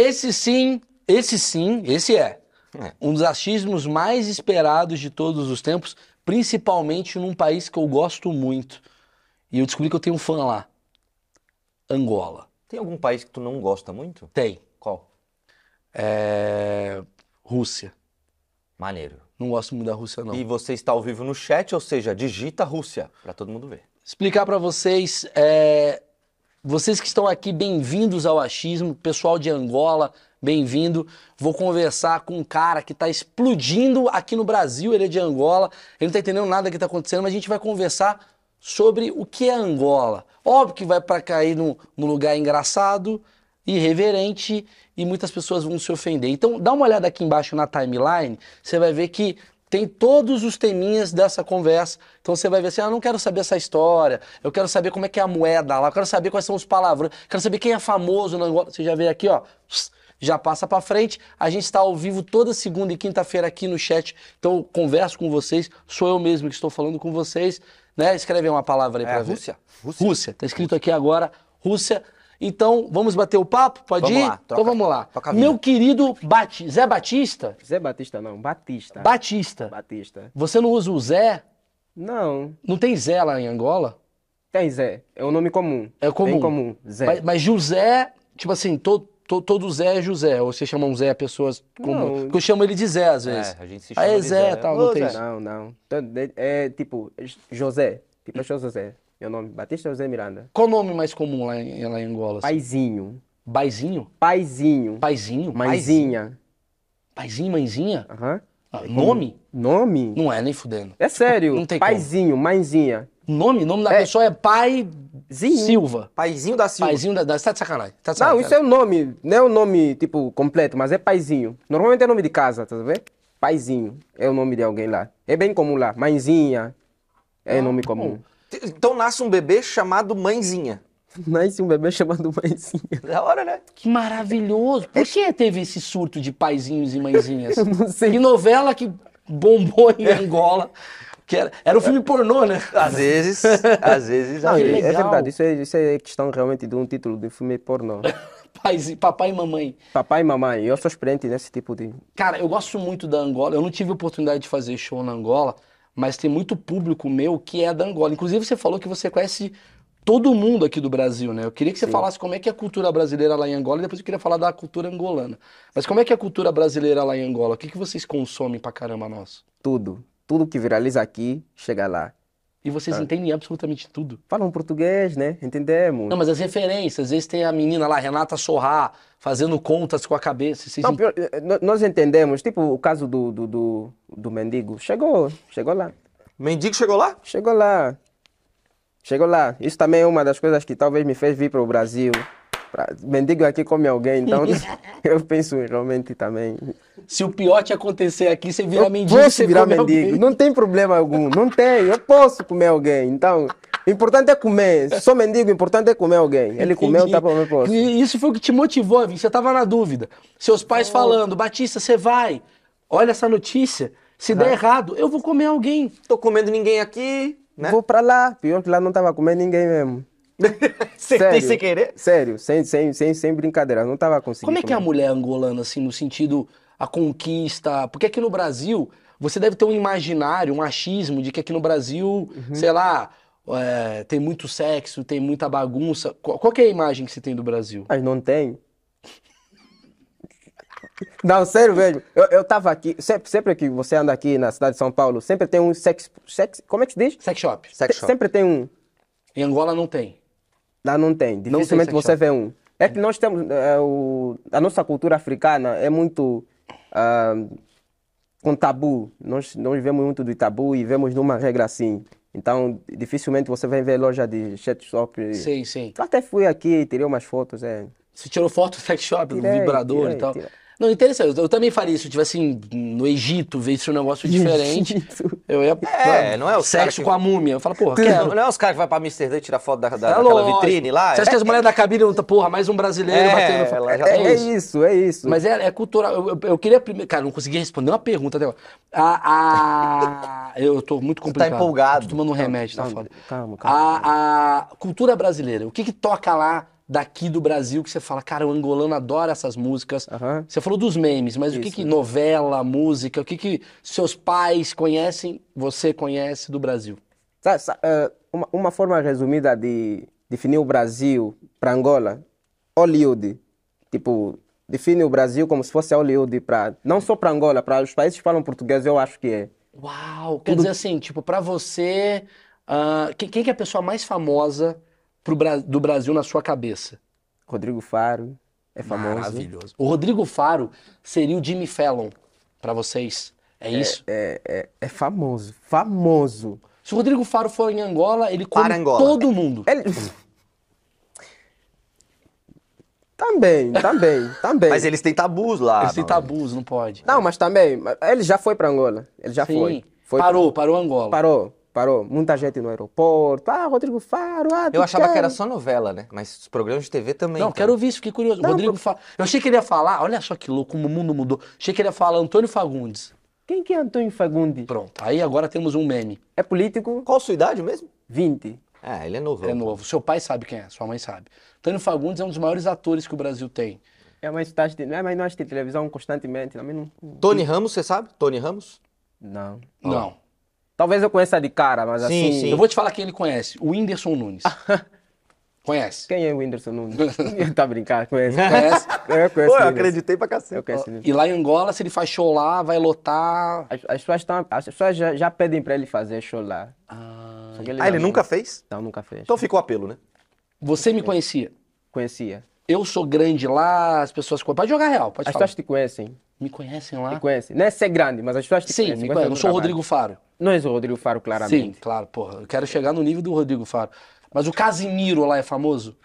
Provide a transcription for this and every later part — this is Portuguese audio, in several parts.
Esse sim, esse sim, esse é. É. Um dos achismos mais esperados de todos os tempos, principalmente num país que eu gosto muito. E eu descobri que eu tenho um fã lá. Angola. Tem algum país que tu não gosta muito? Tem. Qual? É... Rússia. Maneiro. Não gosto muito da Rússia, não. E você está ao vivo no chat, ou seja, digita Rússia, pra todo mundo ver. explicar pra vocês, é, vocês que estão aqui, bem-vindos ao Achismo, pessoal de Angola, bem-vindo. Vou conversar com um cara que tá explodindo aqui no Brasil, ele é de Angola, ele não tá entendendo nada que tá acontecendo, mas a gente vai conversar sobre o que é Angola. Óbvio que vai para cair num, num lugar engraçado, irreverente e muitas pessoas vão se ofender. Então, dá uma olhada aqui embaixo na timeline, você vai ver que tem todos os teminhas dessa conversa. Então você vai ver assim, ah, eu não quero saber essa história, eu quero saber como é que é a moeda lá, eu quero saber quais são os palavrões, quero saber quem é famoso na Angola. Você já vê aqui, ó, já passa pra frente. A gente está ao vivo toda segunda e quinta-feira aqui no chat. Então eu converso com vocês, sou eu mesmo que estou falando com vocês, né? Escreve uma palavra aí É pra ver. Rússia? Rússia. Rússia, tá escrito aqui agora, Rússia. Então, vamos bater o papo? Pode Vamos ir? lá, então vamos lá. Meu querido Bati- Zé Batista, Zé Batista não, Batista. Batista, Batista. você não usa o Zé? Não, Não tem Zé lá em Angola? tem Zé. É um nome comum. É comum. Bem comum, Zé. Mas, mas José, tipo assim, to- to- todo Zé é José. Ou vocês chamam Zé pessoas comuns? Não. Porque eu chamo ele de Zé às vezes. É, a gente se Aí chama é de Zé, Zé. tal, Ô, não tem Zé. isso. Não, não. Então, de- É tipo José. Tipo é José. Meu nome, Batista José Miranda. Qual o nome mais comum lá em, lá em Angola? assim? Paizinho. Baizinho? Paizinho. Paizinho? Mãezinha. Paizinho, mãezinha? Aham. Ah, nome? Nome? Não é nem fudendo. É sério. Não tem como. Paizinho, mãezinha. Nome? Nome da É. pessoa é Pai Zinho. Silva. Paizinho da Silva. Paizinho da, da. Você tá de sacanagem. Tá de Não, sacanagem. isso é o nome. Não é o nome, tipo, completo, mas é paizinho. Normalmente é nome de casa, tá vendo? Paizinho. É o nome de alguém lá. É bem comum lá. Mãezinha. É nome comum. Então nasce um bebê chamado Mãezinha. Nasce um bebê chamado mãezinha. Da hora, né? Que maravilhoso. Por que teve esse surto de paizinhos e mãezinhas? Eu não sei. Que novela que bombou em Angola. Que era, era um filme pornô, né? Às vezes, às vezes. Não, às é, vezes. é verdade, isso é, isso é questão realmente de um título de filme pornô. Pais, papai e mamãe. Papai e mamãe, eu sou experiente nesse tipo de. Cara, eu gosto muito da Angola. Eu não tive oportunidade de fazer show na Angola, mas tem muito público meu que é da Angola. Inclusive, você falou que você conhece todo mundo aqui do Brasil, né? Eu queria que você falasse como é que é a cultura brasileira lá em Angola e depois eu queria falar da cultura angolana. Mas como é que é a cultura brasileira lá em Angola? O que, que vocês consomem pra caramba nosso? Tudo. Tudo que viraliza aqui, chega lá. E vocês entendem absolutamente tudo. Falam português, né? Entendemos. Não, mas as referências, às vezes tem a menina lá, Renata Sorrá, fazendo contas com a cabeça. Vocês Não, pior, eh, nó- nós entendemos, tipo o caso do, do, do, do mendigo. Chegou, chegou lá. Mendigo chegou lá? Chegou lá. Chegou lá. Isso também é uma das coisas que talvez me fez vir para o Brasil. Pra- Mendigo aqui come alguém, então eu penso realmente também. Se o piote acontecer aqui, você vira Eu mendigo, posso você virar come mendigo, alguém. não tem problema algum, não tem, eu posso comer alguém. Então, o importante é comer. Sou mendigo, o importante é comer alguém. Ele comeu, tá bom, eu posso. E Isso foi o que te motivou a vir. Você tava na dúvida. Seus pais falando, Batista, você vai. Olha essa notícia. Se der errado, eu vou comer alguém. Tô comendo ninguém aqui, né? Vou pra lá, pior que lá não tava comendo ninguém mesmo. Acertei sem querer. Sério, sem, sem, sem, sem brincadeira, não tava conseguindo. Como é que é a mulher angolana, assim, no sentido a conquista? Porque aqui no Brasil, você deve ter um imaginário, um achismo de que aqui no Brasil, sei lá, é, tem muito sexo, tem muita bagunça. Qual, qual que é a imagem que você tem do Brasil? Mas não tem. Não, sério, velho. Eu, eu tava aqui, sempre, sempre que você anda aqui na cidade de São Paulo, sempre tem um sex. sex como é que se diz? Sex shop. Sex shop. Sempre tem um. Em Angola não tem. Lá não tem. tem Dificilmente sex você shop. vê um. É que nós temos. é, o, a nossa cultura africana é muito. ah, com tabu. Nós, nós vemos muito do tabu e vemos numa regra assim. Então, dificilmente você vai ver loja de chat shop. Sei, sei. Eu até fui aqui, tirei umas fotos. É. Você tirou foto do sex shop, do vibrador tirei, e tal. tirei. Não, interessante. Eu, eu também faria isso. Se eu tivesse assim, no Egito, visse um negócio diferente. Egito. Eu ia. É, não é caras Sexo que- com a múmia. Eu falo, porra, Não, não é os caras que vão pra Amsterdã e tirar foto da, da, É daquela lógico. vitrine lá? Você acha que as mulheres da cabine não tá, porra, mais um brasileiro É, batendo foto? ela já É, tá é isso. isso, é isso. Mas é, é cultural. Eu, eu, eu queria primeiro. Cara, não consegui responder uma pergunta até agora. A, a... Eu tô muito complicado. empolgado. Tô tomando um remédio, tá Calma, foda. calma, calma. A, a cultura brasileira, o que que toca lá daqui do Brasil que você fala, cara, o angolano adora essas músicas. Você falou dos memes, mas o que Isso. que novela, música, o que que seus pais conhecem, você conhece do Brasil? Sa- sa- eh, uma, uma forma resumida de definir o Brasil para Angola, Hollywood. Tipo, define o Brasil como se fosse Hollywood para não só para Angola, para os países que falam português, eu acho que é. Uau, quer dizer assim, tipo, pra você, ah, quem, quem que é a pessoa mais famosa pro do Brasil na sua cabeça? Rodrigo Faro é famoso. Maravilhoso. O Rodrigo Faro seria o Jimmy Fallon pra vocês. É isso? É, é, é famoso, famoso. Se o Rodrigo Faro for em Angola, ele come Para Angola. todo mundo. Ele... também, também, também. Mas eles têm tabus lá. Eles têm não. tabus, não pode. Não, mas também, ele já foi para Angola. Ele já Sim. foi. foi. Parou, parou Angola. Parou, parou. Muita gente no aeroporto. Ah, Rodrigo Faro, ah, Eu achava quer? que era só novela, né? Mas os programas de TV também. Não, então. quero ouvir isso, fiquei curioso. Não, Rodrigo Faro. Eu achei que ele ia falar, olha só que louco, como o mundo mudou. Achei que ele ia falar Antônio Fagundes. Quem que é Antônio Fagundes? Pronto, aí agora temos um meme. É político? Qual a sua idade mesmo? 20. É, ele é novo. É novo. Seu pai sabe quem é, sua mãe sabe. Antônio Fagundes é um dos maiores atores que o Brasil tem. É, mas de... é, mas nós de televisão constantemente. Também não... Tony Ramos, você sabe? Tony Ramos? não. Não. Talvez eu conheça de cara, mas Sim, assim... sim. Eu vou te falar quem ele conhece. O Whindersson Nunes. Conhece? Quem é o Whindersson Nunes? tá brincando, conheço. Conhece? Eu conheço Pô, eu acreditei pra Eu cacete. conheço o Whindersson. E lá em Angola, se ele faz show lá, vai lotar. As, as pessoas, estão, as pessoas já, já pedem para ele fazer show lá. Ah, Só que Ah, já ele nunca fez? Não, nunca fez. Então ficou apelo, né? você me conhecia. Conhecia. Eu sou grande lá, as pessoas. Pode jogar real, pode As falar. pessoas te conhecem. Me conhecem lá? Te conhecem. Não é ser grande, mas as pessoas te Sim, conhecem. me conhecem Eu sou o. Rodrigo Faro. Não és o Rodrigo Faro, claramente. Sim, claro, porra. Eu quero chegar no nível do Rodrigo Faro. Mas o Casimiro lá é famoso?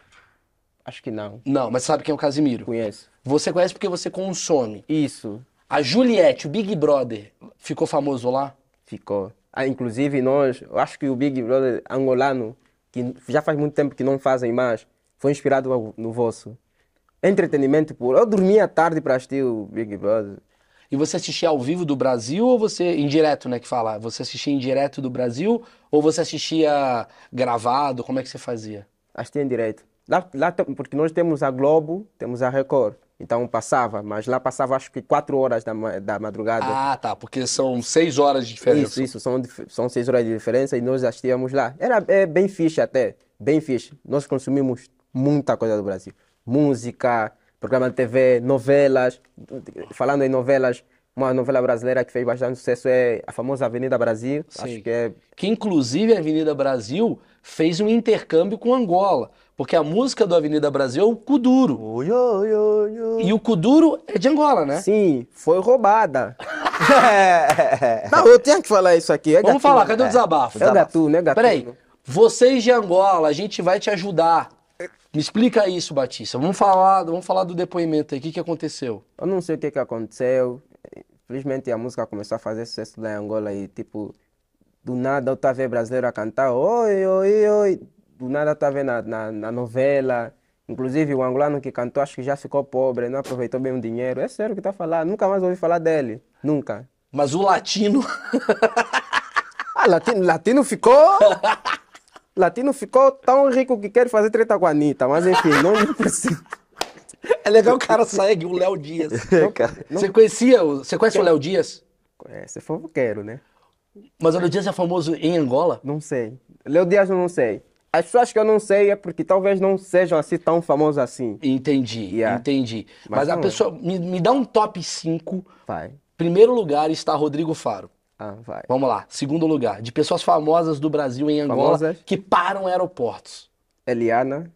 Acho que não. Não, mas sabe quem é o Casimiro? Conheço. Você conhece porque você consome. Isso. A Juliette, o Big Brother, ficou famoso lá? Ficou. Ah, inclusive, nós, eu acho que o Big Brother angolano, que já faz muito tempo que não fazem mais, foi inspirado no vosso. Entretenimento puro. Eu dormia tarde para assistir o Big Brother. E você assistia ao vivo do Brasil ou você. Indireto, né? Que fala. Você assistia em direto do Brasil ou você assistia gravado? Como é que você fazia? Assistia em direito. Lá, lá, porque nós temos a Globo, temos a Record. Então passava, mas lá passava acho que 4 horas da, da madrugada. Ah, tá. Porque são seis horas de diferença. Isso, isso, são, dif- são seis horas de diferença e nós assistíamos lá. Era é, bem fixe até, bem fixe. Nós consumimos muita coisa do Brasil. Música, programa de TV, novelas. Falando em novelas, uma novela brasileira que fez bastante sucesso é a famosa Avenida Brasil. Sim. Acho que é... Que inclusive a Avenida Brasil fez um intercâmbio com Angola. Porque a música do Avenida Brasil é o Kuduro. Oi, oi, oi, oi. E o Kuduro é de Angola, né? Sim, foi roubada. Não, eu tinha que falar isso aqui. É Vamos gatuno. falar, cadê o desabafo? É gatuno, é gatuno. Peraí, vocês de Angola, a gente vai te ajudar. Me explica isso, Batista. Vamos falar, vamos falar do depoimento aí. O que, que aconteceu? Eu não sei o que, que aconteceu. Felizmente a música começou a fazer sucesso lá em Angola e tipo, do nada eu estava vendo brasileiro a cantar oi, oi, oi. Do nada eu estava vendo na, na, na novela. Inclusive o angolano que cantou acho que já ficou pobre, não aproveitou bem o dinheiro. É sério que tá falando. Nunca mais ouvi falar dele. Nunca. Mas o latino. Ah, latino, latino ficou. Latino ficou tão rico que quer fazer treta com a Anitta, mas enfim, não precisa. é legal o cara segue o Léo Dias. Você conhecia, o- você conhece o Léo Dias? É, se for, eu quero, né? Mas o Léo Dias é famoso em Angola? Não sei. Léo Dias eu não sei. As pessoas que eu não sei é porque talvez não sejam assim tão famosos assim. Entendi, Yeah. entendi. Mas, Mas a não é. pessoa. Me, me dá um top 5. Vai. Primeiro lugar está Rodrigo Faro. Ah, vai. Vamos lá. Segundo lugar, de pessoas famosas do Brasil em Angola Famosas? que param aeroportos. Eliana.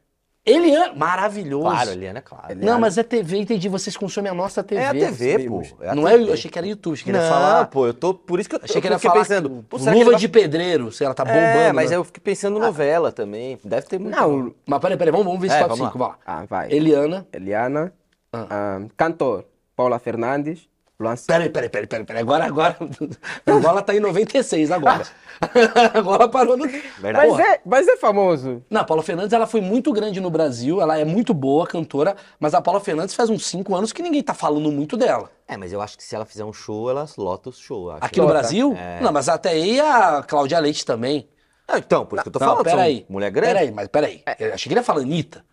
Eliana, maravilhoso. Claro, Eliana, é claro. Não, mas é TV, entendi. Vocês consomem a nossa TV. É a TV, pô. É a Não é, TV. eu achei que era YouTube, achei que ele Não, ia falar. pô, eu tô. Por isso que eu, Achei eu que ia fiquei falar pensando. que- pô, será que luva ele vai- de pedreiro, sei lá, tá bombando. É, mas né? eu fiquei pensando novela também. Deve ter muito. Não, Mas peraí, peraí, vamos, vamos ver esse É, top vamos 5, vamos lá. ah, vai. Eliana. Eliana. Ah. ah, cantor. Paula Fernandes. Luan Peraí, peraí, peraí, peraí, peraí. Agora, agora. Angola tá em 96 agora. Angola parou no. Verdade. Mas é, mas é famoso. Não, a Paula Fernandes ela foi muito grande no Brasil, ela é muito boa cantora, mas a Paula Fernandes faz uns 5 anos que ninguém tá falando muito dela. É, mas eu acho que se ela fizer um show, ela lota o show. acho. Aqui no Lota. Brasil? É. Não, mas até aí a Cláudia Leite também. Ah, então, por isso que eu tô não, falando. peraí. Mulher grande. Peraí, mas peraí. Eu achei que ele ia falar Anitta.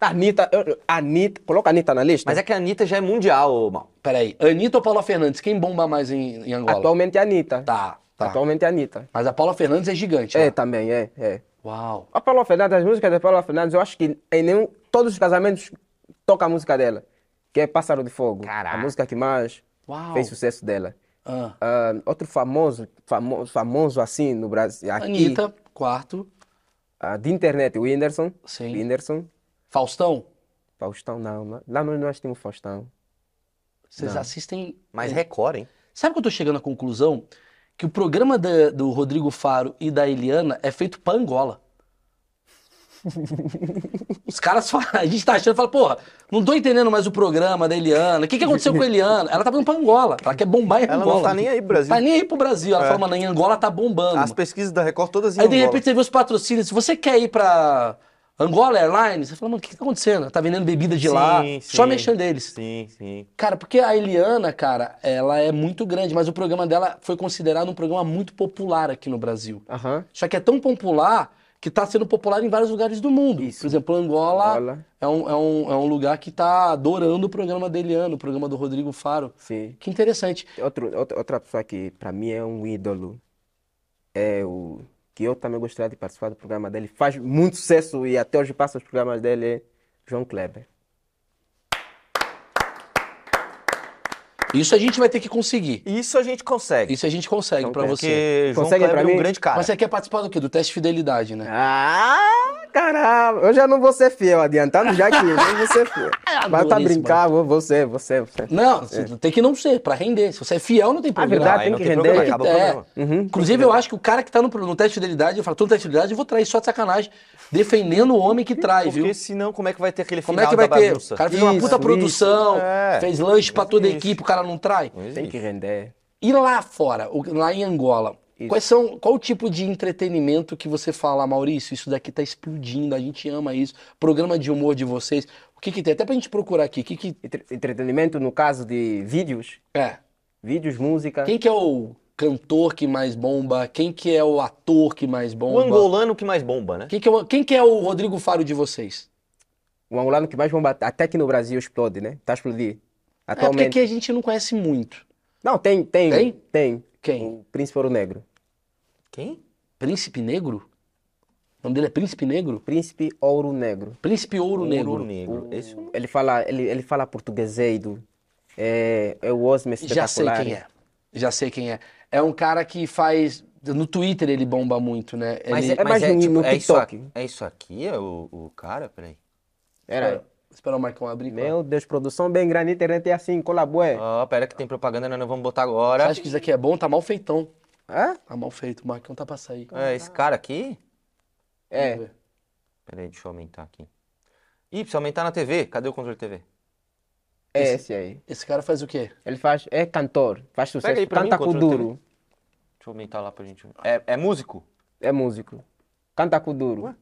Anitta, eu- Anitta, coloca a Anitta na lista. Mas é que a Anitta já é mundial, ô, Mal. Peraí, Anitta ou Paula Fernandes? Quem bomba mais em, em Angola? Atualmente é a Anitta. Tá, tá. Atualmente é a Anitta. Mas a Paula Fernandes é gigante. É, né? também, é, é. Uau. A Paula Fernandes, as músicas da Paula Fernandes, eu acho que em nenhum, todos os casamentos toca a música dela, que é Pássaro de Fogo. Caraca. A música que mais Uau. fez sucesso dela. Ah. Ah, outro famoso, famoso, famoso assim no Brasil, aqui, Anitta, quarto. ah, de internet, o Whindersson. Sim. Whindersson. Faustão. Faustão, não. não. Lá nós, nós temos Faustão. Vocês Não. assistem. Mas Record, hein? Sabe que eu tô chegando à conclusão? Que o programa da- do Rodrigo Faro e da Eliana é feito pra Angola. Os caras falam, a gente tá achando, fala, porra, não tô entendendo mais o programa da Eliana. O que, que aconteceu com a Eliana? Ela tá vindo pra Angola. Ela quer bombar em Ela Angola. não tá nem aí pro Brasil. Tá nem aí pro Brasil. Ela É. fala, mano, em Angola tá bombando. As pesquisas da Record todas em Aí de Angola. repente você vê os patrocínios. Se você quer ir pra Angola Airlines, você fala, mano, o que, tá acontecendo? Tá vendendo bebida de lá. Sim, Só sim. mexendo deles. Sim, sim. Cara, porque a Eliana, cara, ela é muito grande, mas o programa dela foi considerado um programa muito popular aqui no Brasil. Aham. Só que é tão popular que tá sendo popular em vários lugares do mundo. Isso. Por exemplo, Angola, Angola. É, um, é, um, é um lugar que tá adorando o programa da Eliana, o programa do Rodrigo Faro. Sim. Que interessante. Outro, outra, outra pessoa que para mim é um ídolo é o que eu também gostaria de participar do programa dele. Faz muito sucesso e até hoje passa os programas dele João Kleber. Isso a gente vai ter que conseguir. Isso a gente consegue. Isso a gente consegue Então, pra você. João Consegue Kleber pra é um mim? grande cara. Mas você quer participar do quê? Do teste de fidelidade, né? Ah, caramba! Eu já não vou ser fiel, adiantando já que eu não vou ser fiel. Mas tá Adorei esse brincar, vou, vou ser, vou ser, vou ser. Não, você tem que não ser, pra render. Se você é fiel, não tem Ah, problema. verdade, Aí tem não que tem render. problema, acaba o É. Uhum. Inclusive, eu acho que o cara que tá no, no teste de fidelidade, eu falo, tô no teste de fidelidade, eu vou trair só de sacanagem, defendendo o homem que trai, Porque viu? senão, como é que vai ter aquele Como final é que vai da ter? bagunça? O cara fez uma puta isso. produção, É. fez lanche pra toda a equipe, o cara não trai. Tem que render. E lá fora, o- lá em Angola, quais são, qual o tipo de entretenimento que você fala, Maurício, isso daqui tá explodindo, a gente ama isso, programa de humor de vocês, o que que tem? Até pra gente procurar aqui, o que que... Entre- Entretenimento no caso de vídeos, É, vídeos, música. quem que é o cantor que mais bomba, quem que é o ator que mais O bomba? angolano que mais bomba, né? Quem que, é o, quem que é o Rodrigo Faro de vocês? O angolano que mais bomba, até aqui no Brasil explode, né? Tá a explodir. É porque Atualmente. aqui a gente não conhece muito. Não, tem, tem. Tem? Tem. Quem? O Príncipe Ouro Negro. Quem? Príncipe Negro? O nome dele é Príncipe Negro? Príncipe Ouro Negro. Príncipe Ouro, Negro. Ouro Negro. Esse eu não- Ele fala, ele, ele fala portugueseiro. É, é o Osmo Já sei espetacular. quem é. Já sei quem é. É um cara que faz. No Twitter ele bomba muito, né? Mas Ele- é, mas mais é, tipo, é isso aqui, é isso aqui, é o, o cara? Peraí. Era. Espera o Marcão abrir. claro. Meu Deus, produção bem grande, internet é assim, colabora. Ó, pera que tem propaganda, nós não vamos botar Você agora. acha que isso aqui é bom? Tá mal feitão. Hã? Tá mal feito. O Marcão tá pra sair. É, esse cara aqui? É. Peraí, deixa eu aumentar aqui. Ih, precisa aumentar na TV. Cadê o controle TV? É esse aí. Esse cara faz o quê? Ele faz, é cantor, faz Pega sucesso, aí pra mim, canta com controle duro. Deixa eu aumentar lá pra gente. É, é músico? É músico. Canta com duro. Ué?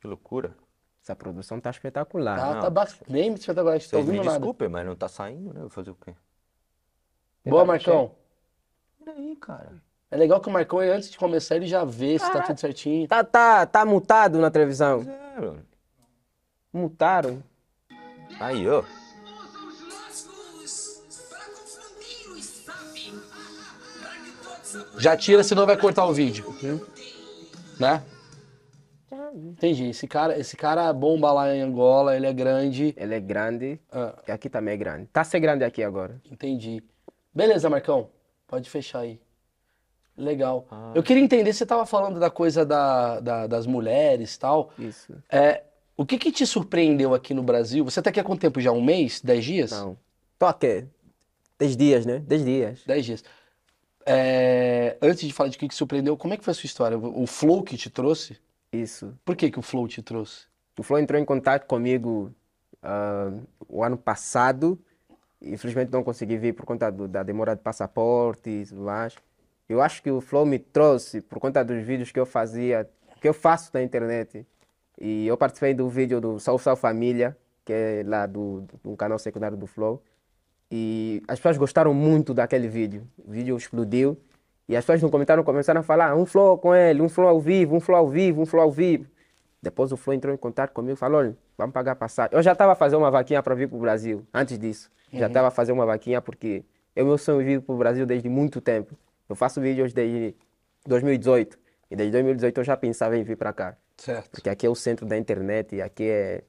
Que loucura. Essa produção tá espetacular. Tá, não. tá ba- bem espetacular. Tá Vocês me ouvindo nada. desculpem, mas não tá saindo, né? Vou fazer o quê? Boa, Marcão. E aí, cara? É legal que o Marcão, antes de começar, ele já vê se tá tudo certinho. Tá, tá, tá mutado na televisão. É, mano. Mutaram. Aí, ó. Já tira, senão vai cortar o vídeo. Né? Entendi. Esse cara, esse cara bomba lá em Angola, ele é grande. Ele é grande, Ah, e aqui também é grande. Tá ser grande aqui agora. entendi. Beleza, Marcão. Pode fechar aí. Legal. Ah. Eu queria entender, você tava falando da coisa da, da- das mulheres e tal. Isso. É, o que que te surpreendeu aqui no Brasil? Você tá aqui há quanto tempo já? Um mês? Dez dias? Não. Tô aqui. Dez dias, né? Dez dias. Dez dias. É, antes de falar de o que que surpreendeu, como é que foi a sua história? O Flow que te trouxe? Isso. Por que que o Flow te trouxe? O Flow entrou em contato comigo ah, o ano passado. Infelizmente não consegui vir por conta do- da demora de passaporte e tudo mais. Eu acho que o Flow me trouxe por conta dos vídeos que eu fazia, que eu faço na internet. E eu participei do vídeo do Salve Salve Família, que é lá do, do canal secundário do Flow. E as pessoas gostaram muito daquele vídeo. O vídeo explodiu. E as pessoas no comentário começaram a falar: um flow com ele, um flow ao vivo, um flow ao vivo, um flow ao vivo. Depois o Flow entrou em contato comigo e falou: olha, vamos pagar passagem. Eu já estava a fazer uma vaquinha para vir para o Brasil, antes disso. Já estava a fazer uma vaquinha porque é o meu sonho vir para o Brasil desde muito tempo. Eu faço vídeos desde 2018. E desde 2018 eu já pensava em vir para cá. Certo. Porque aqui é o centro da internet e aqui é.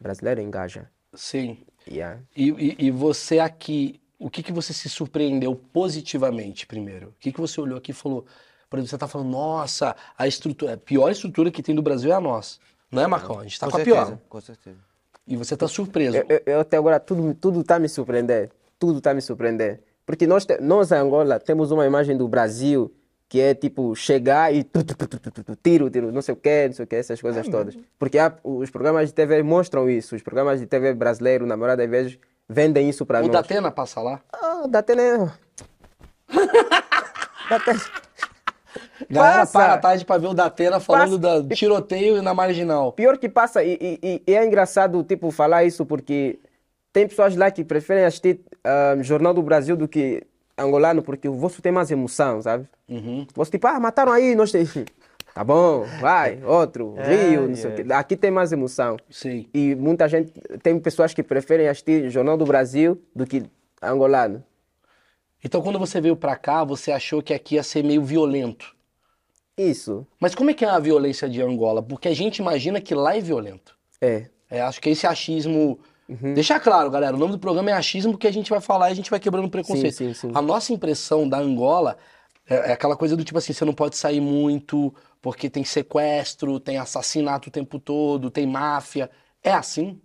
Brasileiro engaja. Sim. Yeah. E, e, e você aqui, o que que você se surpreendeu positivamente primeiro? O que que você olhou aqui e falou, por exemplo, você tá falando, nossa, a estrutura, a pior estrutura que tem do Brasil é a nossa. Não é, Marcão? A gente tá com, a certeza, pior. Com certeza. E você tá surpreso. Eu, eu- eu até agora tudo tudo está me surpreender, tudo está me surpreender, porque nós nós Angola temos uma imagem do Brasil que é tipo chegar e tu, tu, tu, tu, tu, tu, tu, tiro tiro não sei o que não sei o que essas coisas todas, porque há- os programas de TV mostram isso, os programas de TV brasileiro na maioria das vezes vendem isso para o nós. Datena passa lá. Ah, da Atena. da Atena. Galera Passa. para a tarde pra ver o Datena falando da tiroteio na marginal. Pior que passa, e, e- e- é engraçado, tipo, falar isso, porque tem pessoas lá que preferem assistir ah, Jornal do Brasil do que angolano, porque o vosso tem mais emoção, sabe? Uhum. Você tipo, ah, mataram aí, nós tem... Tá bom, vai, outro, Rio, não sei o quê. Aqui tem mais emoção. Sim. E muita gente, tem pessoas que preferem assistir Jornal do Brasil do que angolano. Então quando você veio pra cá, você achou que aqui ia ser meio violento. Isso, Mas como é que é a violência de Angola? Porque a gente imagina que lá é violento. é. É, acho que esse achismo. Uhum. Deixar claro, galera, o nome do programa é achismo que a gente vai falar e a gente vai quebrando preconceito. Sim, sim, sim. A nossa impressão da Angola é, é aquela coisa do tipo assim: você não pode sair muito porque tem sequestro, tem assassinato o tempo todo, tem máfia. É assim?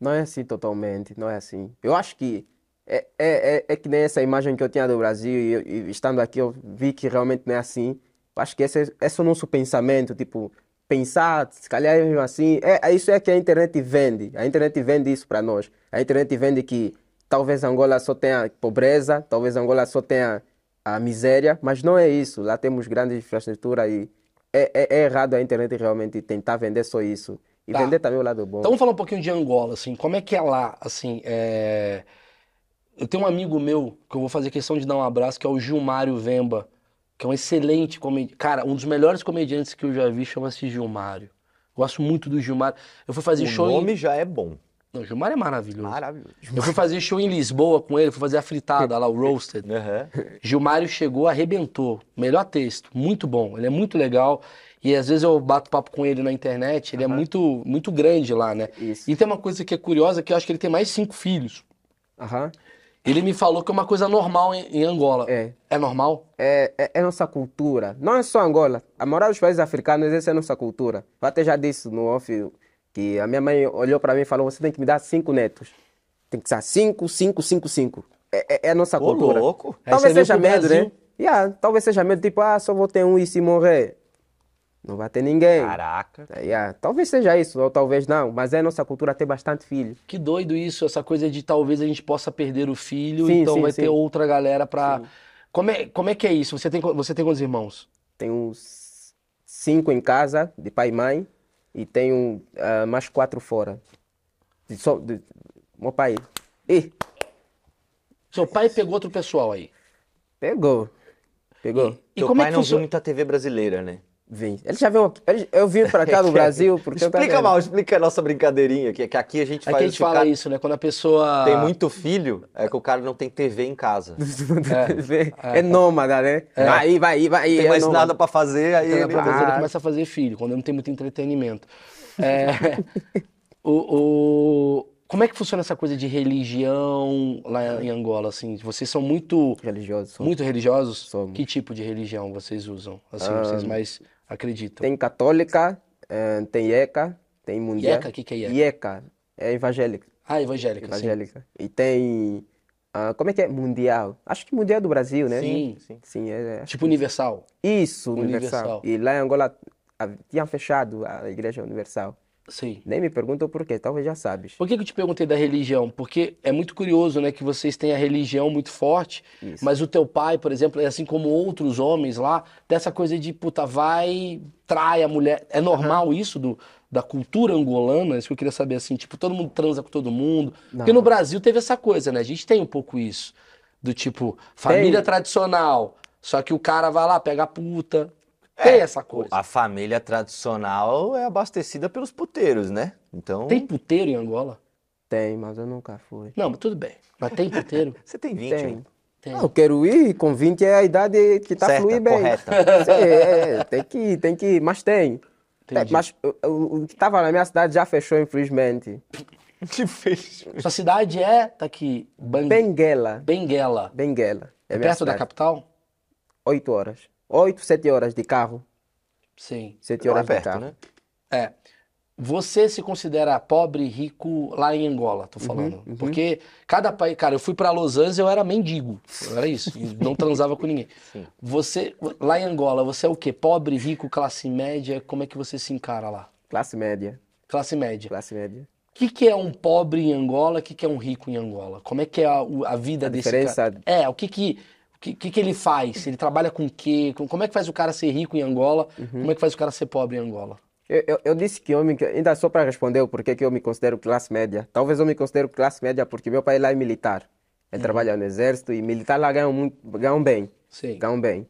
Não é assim totalmente, não é assim. Eu acho que é, é, é, é que nem essa imagem que eu tinha do Brasil e, eu- e estando aqui eu vi que realmente não é assim. Eu acho que esse, é- esse é o nosso pensamento, tipo, pensar, se calhar é mesmo assim. É, é isso é que a internet vende. A internet vende isso para nós. A internet vende que talvez Angola só tenha pobreza, talvez Angola só tenha a miséria, mas não é isso. Lá temos grande infraestrutura e é, é, é errado a internet realmente tentar vender só isso. E Tá. vender também o lado bom. Então vamos falar um pouquinho de Angola, assim, como é que é lá, assim, é... Eu tenho um amigo meu, que eu vou fazer questão de dar um abraço, que é o Gilmário Vemba, que é um excelente comediante, cara, um dos melhores comediantes que eu já vi chama-se Gilmário. Gosto muito do Gilmário. Eu fui fazer O show nome em... já é bom. Não, o Gilmário é maravilhoso. Maravilhoso. Eu fui fazer show em Lisboa com ele, fui fazer a fritada lá, o Roasted. Aham. Gilmário chegou, arrebentou. Melhor texto, muito bom. Ele é muito legal. E às vezes eu bato papo com ele na internet, ele é muito, muito grande lá, né? Isso. E tem uma coisa que é curiosa, que eu acho que ele tem mais cinco filhos. Aham. Ele me falou que é uma coisa normal em, em Angola. É. É normal? é, é, é nossa cultura. Não é só Angola. A maioria dos países africanos, essa é a nossa cultura. Eu até já disse no off que a minha mãe olhou para mim e falou: você tem que me dar cinco netos. Tem que ser cinco, cinco, cinco, cinco. É, é- é a nossa Ô, cultura. louco. Talvez seja medo, Brasil. né? Yeah, talvez seja medo, tipo, ah, só vou ter um e se morrer. Não vai ter ninguém. Caraca. Yeah, Talvez seja isso, ou talvez não. Mas é nossa cultura ter bastante filhos. Que doido isso, essa coisa de talvez a gente possa perder o filho, Sim, então sim, vai sim. ter outra galera pra. Como é, como é que é isso? Você tem, você tem quantos irmãos? Tenho uns cinco em casa, de pai e mãe, e tenho ah, mais quatro fora. De só, de, meu pai. Ih, Seu pai pegou outro pessoal aí. pegou. Pegou. E Teu como é pai que não viu muita TV brasileira, né? Vim. Ele já veio ele- eu vim para cá do Brasil porque eu Explica vendo. mal, explica a nossa brincadeirinha, que, que aqui a gente Aqui faz a gente fala cara isso, né? Quando a pessoa. tem muito filho, é que o cara não tem TV em casa. É, nômada, né? Vai, vai, vai. Não tem é mais nômade. nada pra fazer, aí Tem ele... pra fazer, ele Ah. começa a fazer filho, quando não tem muito entretenimento. É, o, o- como é que funciona essa coisa de religião lá em Angola, assim? Vocês são muito, Religioso. sou. muito religiosos? Somos. Que tipo de religião vocês usam? Assim, vocês mais acreditam? Tem católica, eh, tem ECA, tem mundial. Ieca? O que que é ieca? IECA é evangélica. Ah, evangélica, sim. evangélica. E tem. ah, como é que é? Mundial. Acho que mundial é do Brasil, né? Sim. Sim, é, é- Tipo universal. Isso, Universal. universal. E lá em Angola ah, tinham fechado a Igreja Universal. Sim. Nem me perguntam por quê, talvez já sabes. Por que que eu te perguntei da religião? Porque é muito curioso, né, que vocês têm a religião muito forte, Isso. mas o teu pai, por exemplo, é assim como outros homens lá, dessa coisa de, puta, vai, trai a mulher. É normal isso do, da cultura angolana? Isso que eu queria saber, assim, tipo, todo mundo transa com todo mundo. Porque no Brasil teve essa coisa, né? A gente tem um pouco isso. Do tipo, família Tem. tradicional, só que o cara vai lá, pega a puta. Tem essa coisa. A família tradicional é abastecida pelos puteiros, né? Então. Tem puteiro em Angola? Tem, mas eu nunca fui. Não, mas tudo bem. Mas tem puteiro? Você tem 20, Tem. né? Tem. Ah, eu quero ir, com 20 é a idade que tá Certa, fluir bem. correta. É, é, tem que ir, tem que ir, mas tem. Entendi. Tem, mas o, que tava na minha cidade já fechou, infelizmente. Que fez. Sua cidade é, tá aqui, Bang... Benguela. Benguela. Benguela. É minha perto da capital? Oito horas. Oito, sete horas de carro. Sim. Sete Não é horas de perto, carro. né? É. Você se considera pobre e rico lá em Angola, tô falando. Porque cada país. Cara, eu fui pra Los Angeles eu era mendigo. Era isso. não transava com ninguém. Sim. Você, lá em Angola, você é o quê? Pobre, rico, classe média? Como é que você se encara lá? Classe média. Classe média. Classe média. O que, que é um pobre em Angola? O que, que é um rico em Angola? Como é que é a, a vida A desse diferença- cara? É, o que que, que, que, que ele faz? Ele trabalha com o quê? Com- Como é que faz o cara ser rico em Angola? Uhum. Como é que faz o cara ser pobre em Angola? Eu, eu, eu disse que eu me, ainda só para responder o porquê que eu me considero classe média. Talvez eu me considero classe média porque meu pai lá é militar. Ele trabalha no exército e militar lá ganham muito, ganham bem. Sim. Ganham bem.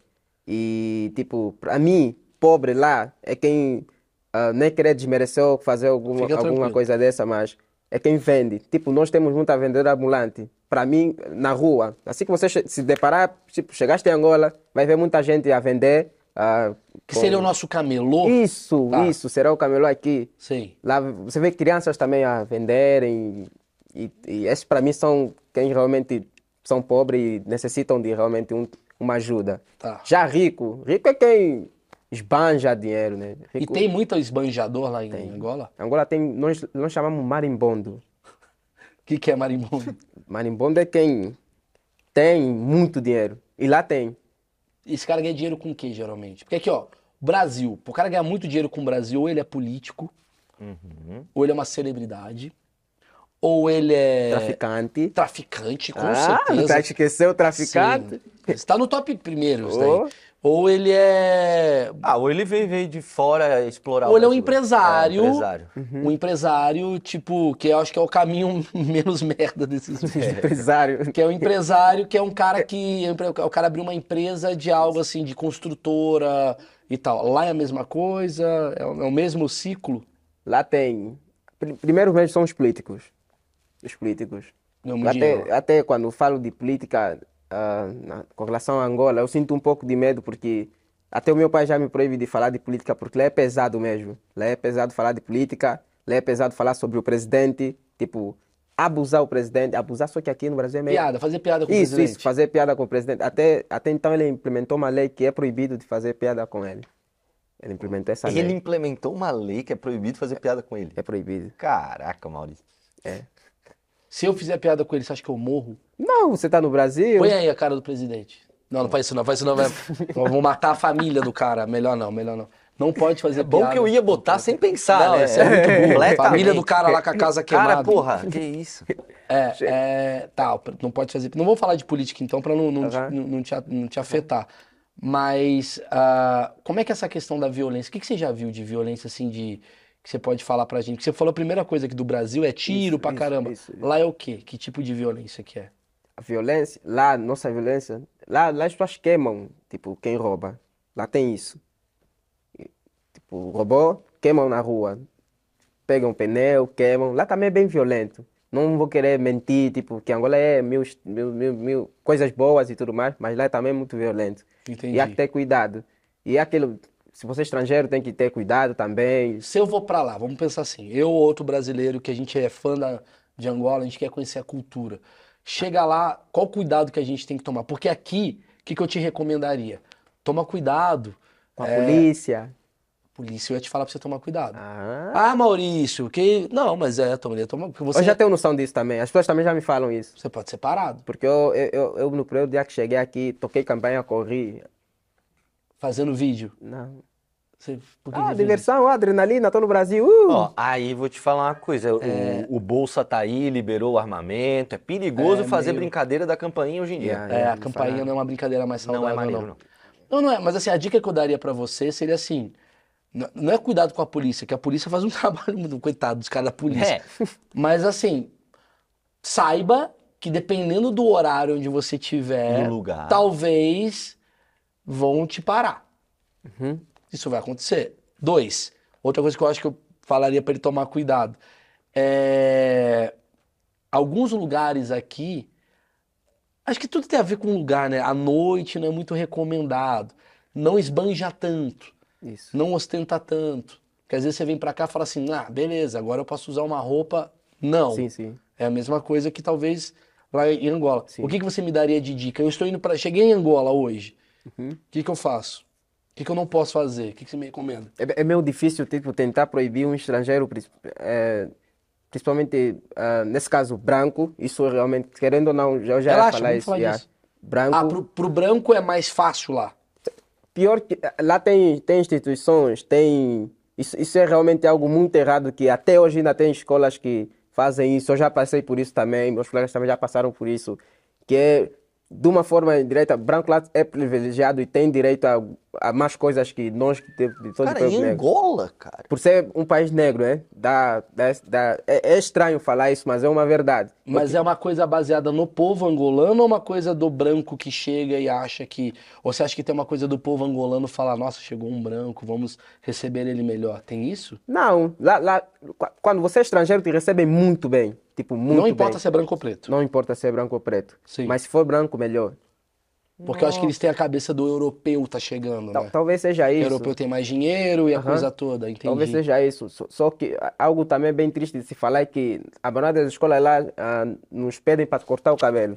E tipo, para mim, pobre lá é quem ah, nem querer desmerecer ou fazer alguma, alguma coisa dessa, mas é quem vende. Tipo, nós temos muita vendedora ambulante. Para mim, na rua, assim que você se deparar, tipo, chegaste em Angola, vai ver muita gente a vender. ah, Que com- seria o nosso camelô? Isso, Tá. isso, será o camelô aqui. Sim. Lá você vê crianças também a venderem e, e esses para mim são quem realmente são pobres e necessitam de realmente um- uma ajuda. Tá. Já rico, rico é quem esbanja dinheiro, né? E tem muito esbanjador lá em Angola? Angola tem, nós, nós chamamos marimbondo. O que, que é marimbondo? Marimbondo é quem tem muito dinheiro. E lá tem. Esse cara ganha dinheiro com o quê, geralmente? Porque aqui, ó, Brasil. O cara ganhar muito dinheiro com o Brasil, ou ele é político, ou ele é uma celebridade, ou ele é Traficante. traficante, com ah, certeza. tá esqueceu o traficante? Sim. Está no top primeiro, isso daí. Ou ele é Ah, ou ele veio, veio de fora explorar Ou o ele é um empresário. É, um empresário. um empresário, tipo, que eu acho que é o caminho menos merda desses bichos. Empresário. Que é o empresário, que é um cara que. O cara abriu uma empresa de algo assim, de construtora e tal. Lá é a mesma coisa, é o, é mesmo ciclo. Lá tem. pri- Primeiro vejo são os políticos. Os políticos. Não, Até, até quando falo de política na- com relação a Angola, eu sinto um pouco de medo porque até o meu pai já me proíbe de falar de política porque lá é pesado mesmo. Lá é pesado falar de política, lá é pesado falar sobre o presidente, tipo, abusar o presidente, abusar só que aqui no Brasil é meio... Piada, fazer piada com o Isso, presidente. isso, fazer piada com o presidente. Até, até então ele implementou uma lei que é proibido de fazer piada com ele. Ele implementou essa Ele lei. implementou uma lei que é proibido fazer piada com ele. É proibido. Caraca, Maurício. Se eu fizer piada com ele, você acha que eu morro? Não, você tá no Brasil. Põe aí a cara do presidente. Não, não faz isso não, faz isso não. Vai... Vou matar a família do cara. Melhor não, melhor não. Não pode fazer É bom piada. que eu ia botar sem pensar, Não, né? isso é muito burro. Completamente. Família do cara lá com a casa queimada. Cara, porra, que isso? É, é, tá, não pode fazer. Não vou falar de política então, pra não, não, te, Aham. não, não te, não te afetar. Mas ah, como é que é essa questão da violência? O que, que você já viu de violência assim de que você pode falar pra gente? Porque você falou a primeira coisa aqui do Brasil é tiro Isso, pra isso, caramba. isso. Lá é o quê? Que tipo de violência que é? A violência, lá, nossa violência, lá, lá as pessoas queimam, tipo, quem rouba. Lá tem isso. Tipo, roubou, queimam na rua. Pegam pneu, queimam. Lá também é bem violento. Não vou querer mentir, tipo, que Angola é mil, mil, mil, mil coisas boas e tudo mais, mas lá também é muito violento. Entendi. E há que ter cuidado. E é aquilo, se você é estrangeiro, tem que ter cuidado também. Se eu vou pra lá, vamos pensar assim, eu ou outro brasileiro que a gente é fã da, de Angola, a gente quer conhecer a cultura. Chega lá, qual cuidado que a gente tem que tomar? Porque aqui, o que, que eu te recomendaria? Toma cuidado. Com a É. polícia. Polícia, eu ia te falar pra você tomar cuidado. Ah. Ah, Maurício, que. Não, mas é, tomaria, toma. Porque você, Eu já tenho noção disso também. As pessoas também já me falam isso. você pode ser parado. Porque eu, eu, eu, eu, no primeiro dia que cheguei aqui, toquei campanha, corri. Fazendo vídeo. Não. Você, por que Ah, diversão, adrenalina, tô no Brasil. Uh! Ó, aí vou te falar uma coisa. o- É. O, Bolsa tá aí, liberou o armamento. É perigoso É, fazer meio- brincadeira da campainha hoje em dia. Isso? É, a campainha não é uma brincadeira mais Não saudável, é maneiro, não. não. Não, não é, mas assim, a dica que eu daria pra você seria assim: não é cuidado com a polícia, que a polícia faz um trabalho, muito- coitado dos caras da polícia. É. Mas assim, saiba que dependendo do horário onde você tiver, Do lugar. talvez vão te parar. Isso vai acontecer. Dois, outra coisa que eu acho que eu falaria para ele tomar cuidado. É... Alguns lugares aqui, acho que tudo tem a ver com lugar, né? À noite não é muito recomendado. Não esbanja tanto, Isso. não ostenta tanto. Porque às vezes você vem pra cá e fala assim, ah, beleza, agora eu posso usar uma roupa. Não. Sim, sim. É a mesma coisa que talvez lá em Angola. Sim. O que, que você me daria de dica? Eu estou indo para. Cheguei em Angola hoje. Uhum. O que, que eu faço? O que, que eu não posso fazer? O que, que você me recomenda? É, é meio difícil, tipo, tentar proibir um estrangeiro, é, principalmente, ah, nesse caso, branco. Isso realmente, querendo ou não, já, eu já ia Relaxa, falar isso. falar yeah. Branco. Ah, pro, pro branco é mais fácil lá. Pior que lá tem, tem instituições, tem. Isso, isso é realmente algo muito errado, que até hoje ainda tem escolas que fazem isso. Eu já passei por isso também, meus colegas também já passaram por isso. Que é, de uma forma indireta, branco lá é privilegiado e tem direito a, a mais coisas que nós que temos de Cara, em negro. Angola, cara. Por ser um país negro, né? Dá, dá, dá- é, é estranho falar isso, mas é uma verdade. Mas é uma coisa baseada no povo angolano ou uma coisa do branco que chega e acha que. Ou você acha que tem uma coisa do povo angolano falar, nossa, chegou um branco, vamos receber ele melhor? Tem isso? Não, lá, lá, qu- quando você é estrangeiro, te recebem muito bem. Tipo, muito não importa bem. se é branco ou preto. Não importa se é branco ou preto. Sim. Mas se for branco, melhor. Porque eu acho que eles têm a cabeça do europeu tá chegando, Tal- né? Talvez seja O isso. europeu tem mais dinheiro e a coisa toda, entendi. Talvez seja isso. Só, só que algo também bem triste de se falar é que a maioria das escolas lá ah, nos pedem para cortar o cabelo.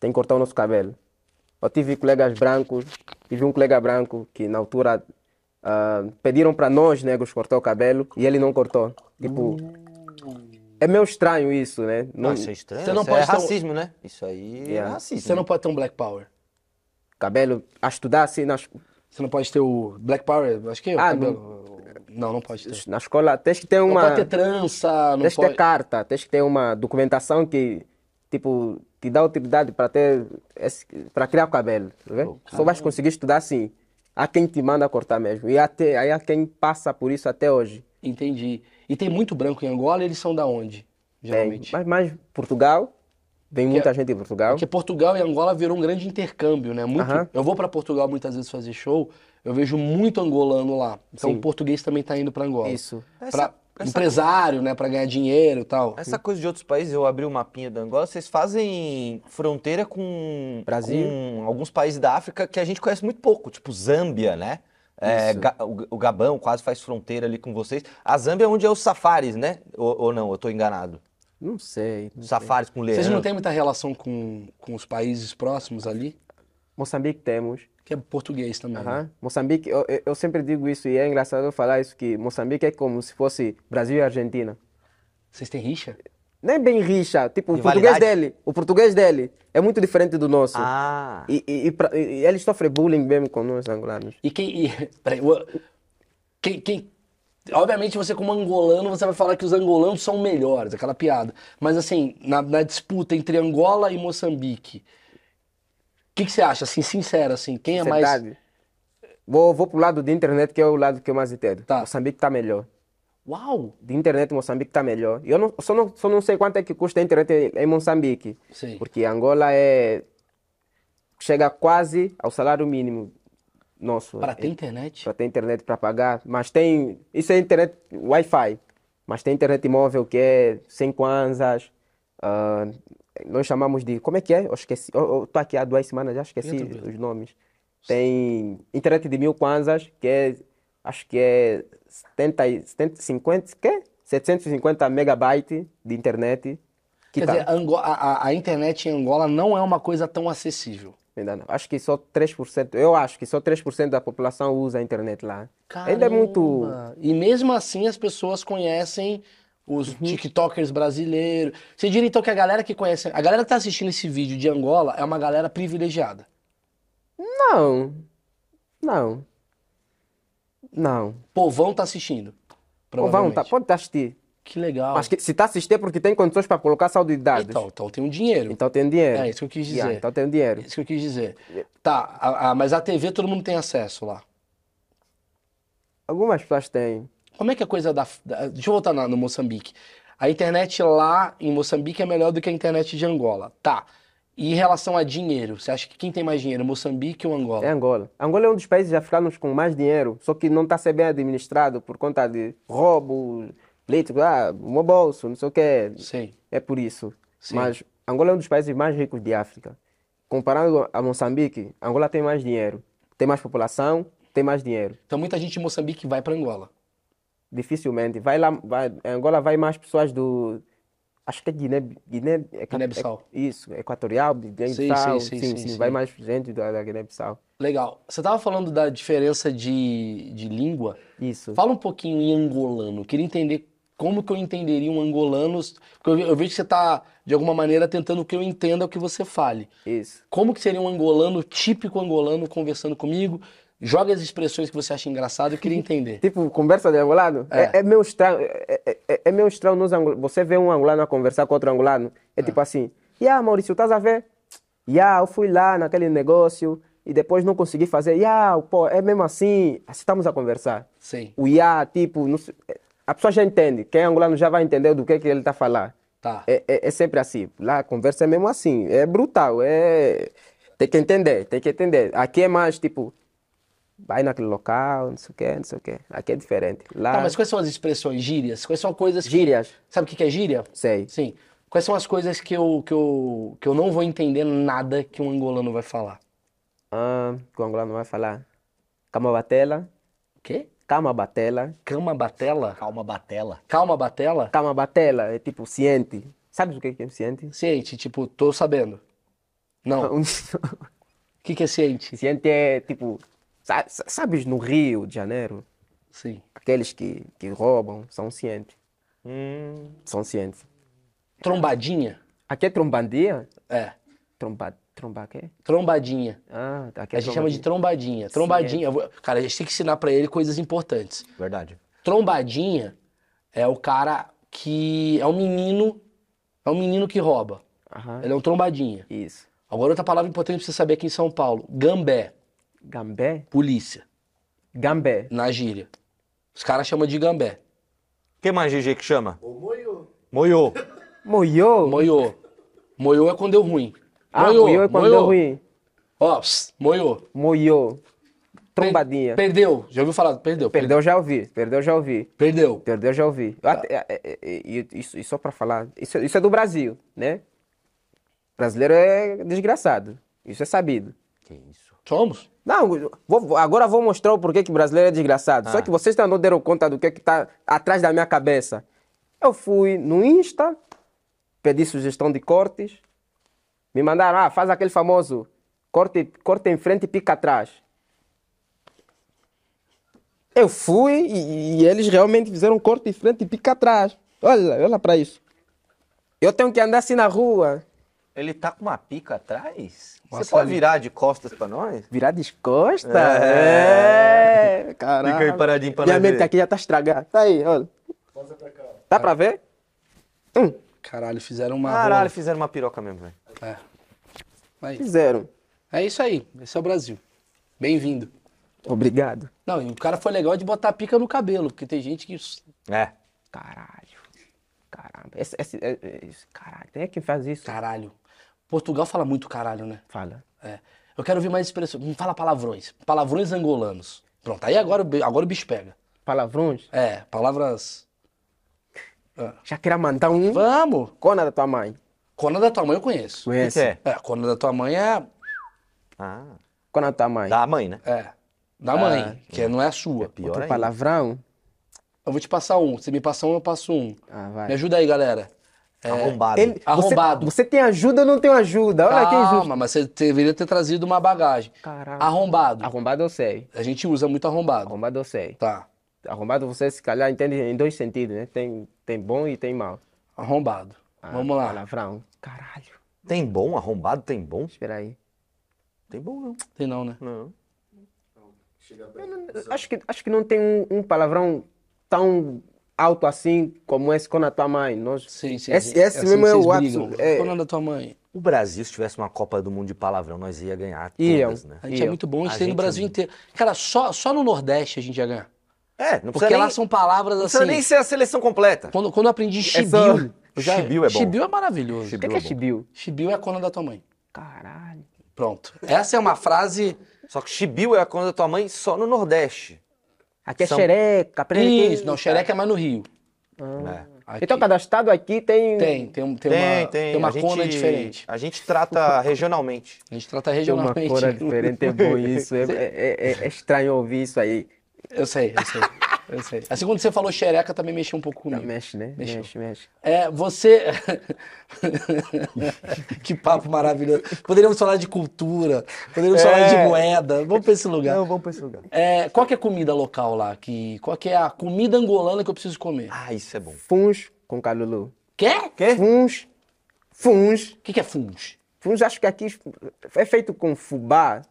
Tem que cortar o nosso cabelo. Eu tive colegas brancos, tive um colega branco que na altura ah, pediram para nós negros cortar o cabelo e ele não cortou. Tipo, é meio estranho isso, né? Não- Não, isso é estranho. Você não isso pode é ter um- racismo, né? Isso aí é Yeah. racismo. Você não pode ter um Black Power. Cabelo a estudar assim nas, Você não pode ter o Black Power, acho que é o Ah, cabelo. Não, não pode ter. na escola. Tens que ter Não uma. pode ter trança, não Tens que pode. ter carta, tens que ter uma documentação que, tipo, te dá utilidade para ter, para criar o cabelo, tá vendo? Só vais conseguir estudar assim. Há quem te manda cortar mesmo. E até, aí há quem passa por isso até hoje. Entendi. E tem muito branco em Angola, eles são da onde? Tem. Geralmente. Mas, mas Portugal, vem muita é- gente de Portugal. Porque Portugal e Angola virou um grande intercâmbio, né? Muito. Eu vou para Portugal muitas vezes fazer show, eu vejo muito angolano lá. Então Sim. o português também tá indo para Angola. Isso. Pra Essa- essa- empresário, né, para ganhar dinheiro e tal. Essa coisa de outros países, eu abri o mapinha da Angola, vocês fazem fronteira com, Brasil. com alguns países da África que a gente conhece muito pouco, tipo Zâmbia, né? É, o, o Gabão quase faz fronteira ali com vocês. A Zâmbia é onde é os safaris, né? Ou, ou não, eu tô enganado. Não sei. não sei. safaris com leão. Vocês não têm muita relação com, com os países próximos ali? Moçambique temos. Que é português também. né? Aham. Moçambique, eu, eu- sempre digo isso e é engraçado eu falar isso, que Moçambique é como se fosse Brasil e Argentina. Vocês têm rixa? Nem bem rixa, tipo, o português dele, o português dele é muito diferente do nosso. Ah, E, e, e, pra- e eles sofrem bullying mesmo com nós angolanos. E quem. E, peraí, o- quem, quem. Obviamente, você, como angolano, você vai falar que os angolanos são melhores, aquela piada. Mas, assim, na, na disputa entre Angola e Moçambique, o que, que você acha, assim, sincero, assim? Quem é mais. Vou, vou pro lado de internet, que é o lado que eu mais entendo. Tá. Moçambique tá melhor. Uau! De internet, Moçambique tá melhor. Eu não, só, não, só não sei quanto é que custa a internet em- em Moçambique. Sim. Porque Angola é. chega quase ao salário mínimo nosso. Para ter internet? para ter internet para pagar, mas tem, isso é internet Wi-Fi, mas tem internet móvel que é 100 kwanzas, ah, nós chamamos de, como é que é? Eu esqueci, eu estou aqui há duas semanas, já esqueci os nomes. Tem internet de mil kwanzas, que é, acho que é 70, e- 70 50, que? 750 megabytes de internet. Que Quer tá- dizer, a, a- a internet em Angola não é uma coisa tão acessível. Ainda não. Acho que só 3%, eu acho que só 3% da população usa a internet lá. Ainda é muito... Caramba! E mesmo assim as pessoas conhecem os Uhum. TikTokers brasileiros. Você diria então que a galera que conhece. A galera que tá assistindo esse vídeo de Angola é uma galera privilegiada. Não. Não. Não. Povão tá assistindo. Ou vão, Provavelmente. tá, pode estar assistir. Que legal. Mas que, se está assistindo é porque tem condições para colocar saldo de dados. Então, então tem um dinheiro. Então tem dinheiro. É isso que eu quis Yeah, dizer. então tem dinheiro. Isso que eu quis dizer. Tá, a- a- mas a TV todo mundo tem acesso lá. Algumas pessoas têm. Como é que é a coisa da, da- Deixa eu voltar na- no Moçambique. A internet lá em Moçambique é melhor do que a internet de Angola. Tá. E em relação a dinheiro, você acha que quem tem mais dinheiro, Moçambique ou Angola? É Angola. Angola é um dos países africanos com mais dinheiro, só que não está sendo bem administrado por conta de roubo, leite, ah, o meu bolso, não sei o quê. Sim. É por isso. Sim. Mas Angola é um dos países mais ricos de África. Comparado a Moçambique, Angola tem mais dinheiro. Tem mais população, tem mais dinheiro. Então muita gente de Moçambique vai para Angola. Dificilmente. Vai lá, vai, Angola vai mais pessoas do. Acho que é Guiné. Guiné, é, Guiné-Bissau. é- isso, Equatorial, sim, Guiné-Bissau. sim, Sim, sim, sim, Vai sim. mais gente da, da Guiné-Bissau. Legal. Você estava falando da diferença de, de língua. Isso. Fala um pouquinho em angolano. Queria entender como que eu entenderia um angolano. Porque eu, eu vejo que você está, de alguma maneira, tentando que eu entenda o que você fale. Isso. Como que seria um angolano, típico angolano, conversando comigo? Joga as expressões que você acha engraçado, eu queria entender. Tipo, conversa de angolano? É. É, é meio estranho. É, é- é- é meio estranho nos angolanos. Você vê um angolano a conversar com outro angolano. É, tipo assim: Ya, Maurício, estás a ver? Ya, eu fui lá naquele negócio e depois não consegui fazer. Ya, pô, é mesmo assim. Assim estamos a conversar. Sim. O ya, tipo, não sei- a pessoa já entende. Quem é angolano já vai entender do que, que ele está a falar. Tá. É, é, é sempre assim. Lá a conversa é mesmo assim. É brutal. É... Tem que entender, tem que entender. Aqui é mais tipo. Vai naquele local, não sei o quê, não sei o quê. Aqui é diferente. Lá. Tá, mas quais são as expressões? Gírias? Quais são coisas que... Gírias, Sabe o que é gíria? sei. Sim. Quais são as coisas que eu, que eu, que eu não vou entender nada que um angolano vai falar? Ah, que o angolano vai falar. Cama batela, O quê? Cama batela. Cama batela? Calma, batela. Calma batela? Cama batela é tipo ciente. Sabes o que que é ciente? Ciente, tipo, tô sabendo. Não. O que que é ciente? ciente é tipo. sa- sa- Sabes no Rio de Janeiro? Sim. Aqueles que, que roubam são cientes. Hum, São cientes. Trombadinha? Aqui é trombadinha? É. Tromba, tromba quê? Trombadinha. Ah, tá aqui A é gente chama de trombadinha. trombadinha. Eu vou- Cara, a gente tem que ensinar pra ele coisas importantes. verdade. Trombadinha é o cara que é um menino, é um menino que rouba. Aham, Ele é um trombadinha. isso. Agora outra palavra importante pra você saber aqui em São Paulo. Gambé, Gambé? polícia, Gambé. na gíria. Os caras chamam de gambé. que mais, GG, que chama? O moiô. Moiô. Moiô? Moiô. Moiô é quando deu ruim. Ah, moiô é quando deu ruim. Ó, pss, moiô. Moiô. Trombadinha. Perdeu. Já ouviu falar? Perdeu. Perdeu, já ouvi. Perdeu, já ouvi. Perdeu. Perdeu, já ouvi. Tá. É- é- é- e- isso, isso só para falar. Isso, isso é do Brasil, né? Brasileiro é desgraçado. Isso é sabido. Que isso. Somos? Não, vou- agora vou mostrar o porquê que brasileiro é desgraçado. Só Ah. que vocês ainda não deram conta do que está atrás da minha cabeça. Eu fui no Insta, pedi sugestão de cortes, me mandaram, ah, faz aquele famoso corte, corte em frente e pica atrás. Eu fui e, e eles realmente fizeram corte em frente e pica atrás. Olha, olha para isso. Eu tenho que andar assim na rua, Ele tá com uma pica atrás? Nossa, Você pode ali. virar de costas pra nós? virar de costas. É, caralho. Fica aí paradinho pra Minha nós mente ver. aqui já tá estragada. Tá aí, olha. Dá pra ver? Hum, Caralho, fizeram uma. Caralho, rola. fizeram uma piroca mesmo, velho. É. Aí. fizeram. É isso aí. Esse é o Brasil. Bem-vindo. Obrigado. Não, e o cara foi legal de botar a pica no cabelo, porque tem gente que. É. Caralho. Caramba. Esse, esse, é- é- esse- caralho, tem quem faz isso? Caralho. Portugal fala muito caralho, né? Fala. É. Eu quero ouvir mais expressões. Não fala palavrões. Palavrões angolanos. Pronto, aí agora, agora o bicho pega. Palavrões? É, palavras. Já queria mandar um Vamos! cona da tua mãe. Cona da tua mãe eu conheço. O que, que é? É, cona da tua mãe é. Ah, Cona da tua mãe. da mãe, né? É. Da mãe, que não é a sua. Pior Outro ainda. palavrão. Eu vou te passar um. Você me passa um, eu passo um. Ah, Me vai. ajuda aí, galera. Arrombado. Ele- Arrombado. Você, você tem ajuda ou não tem ajuda? Olha que injusto. Calma, mas você deveria ter trazido uma bagagem. Caralho. Arrombado. Arrombado eu sei. A gente usa muito arrombado. Arrombado eu sei. Tá. Arrombado você se calhar entende em dois sentidos, né? Tem, tem bom e tem mal. Arrombado. Ah, Vamos lá. Palavrão. Caralho. Tem bom? Arrombado tem bom? Espera aí. Tem bom, não. Tem não, né? Não. Acho que, acho que não tem um, um palavrão tão alto assim como esse com a tua mãe. Nós, Sim, sim. esse sim. esse assim mesmo é que o vocês ápice. brigam. É, da tua mãe. O Brasil, se tivesse uma Copa do Mundo de palavrão, nós ia ganhar Iam. todas, né? A gente é Eu. muito bom, a gente A tem no gente Brasil é- inteiro. Cara, só, só no Nordeste a gente ia ganhar. É, não Porque precisa, lá nem, são palavras não assim. precisa nem ser a seleção completa. Quando, quando eu aprendi chibiu. só- eu já- Chibiu é bom. Chibiu é maravilhoso. o que, que é chibiu? Chibiu é a cona da tua mãe. Caralho. Pronto. Essa é uma frase. Só que chibiu é a conta da tua mãe só no Nordeste. Aqui é São- xereca. Isso, não, xereca é mais no Rio. É. Aqui- Então, cada estado aqui tem. Tem, tem, tem, Tem, uma, tem. tem uma cona gente, diferente. A gente trata regionalmente. A gente trata Tem uma regionalmente. cor diferente, é bom isso. É, é- é- é estranho ouvir isso aí. Eu sei, eu sei. Eu sei. Assim, quando você falou xereca, também mexeu um pouco comigo. Mexe, né? Mexeu. Mexe, mexe. É, você. que papo maravilhoso. Poderíamos falar de cultura, poderíamos É. falar de moeda. Vamos pra esse lugar. vamos pra esse lugar. É, qual que é a comida local lá? Que, qual que é a comida angolana que eu preciso comer? Ah, isso é bom. Funs com calulu. Quer? Funs. Funs. O que, que é funge? Funs, acho que aqui é feito com fubá.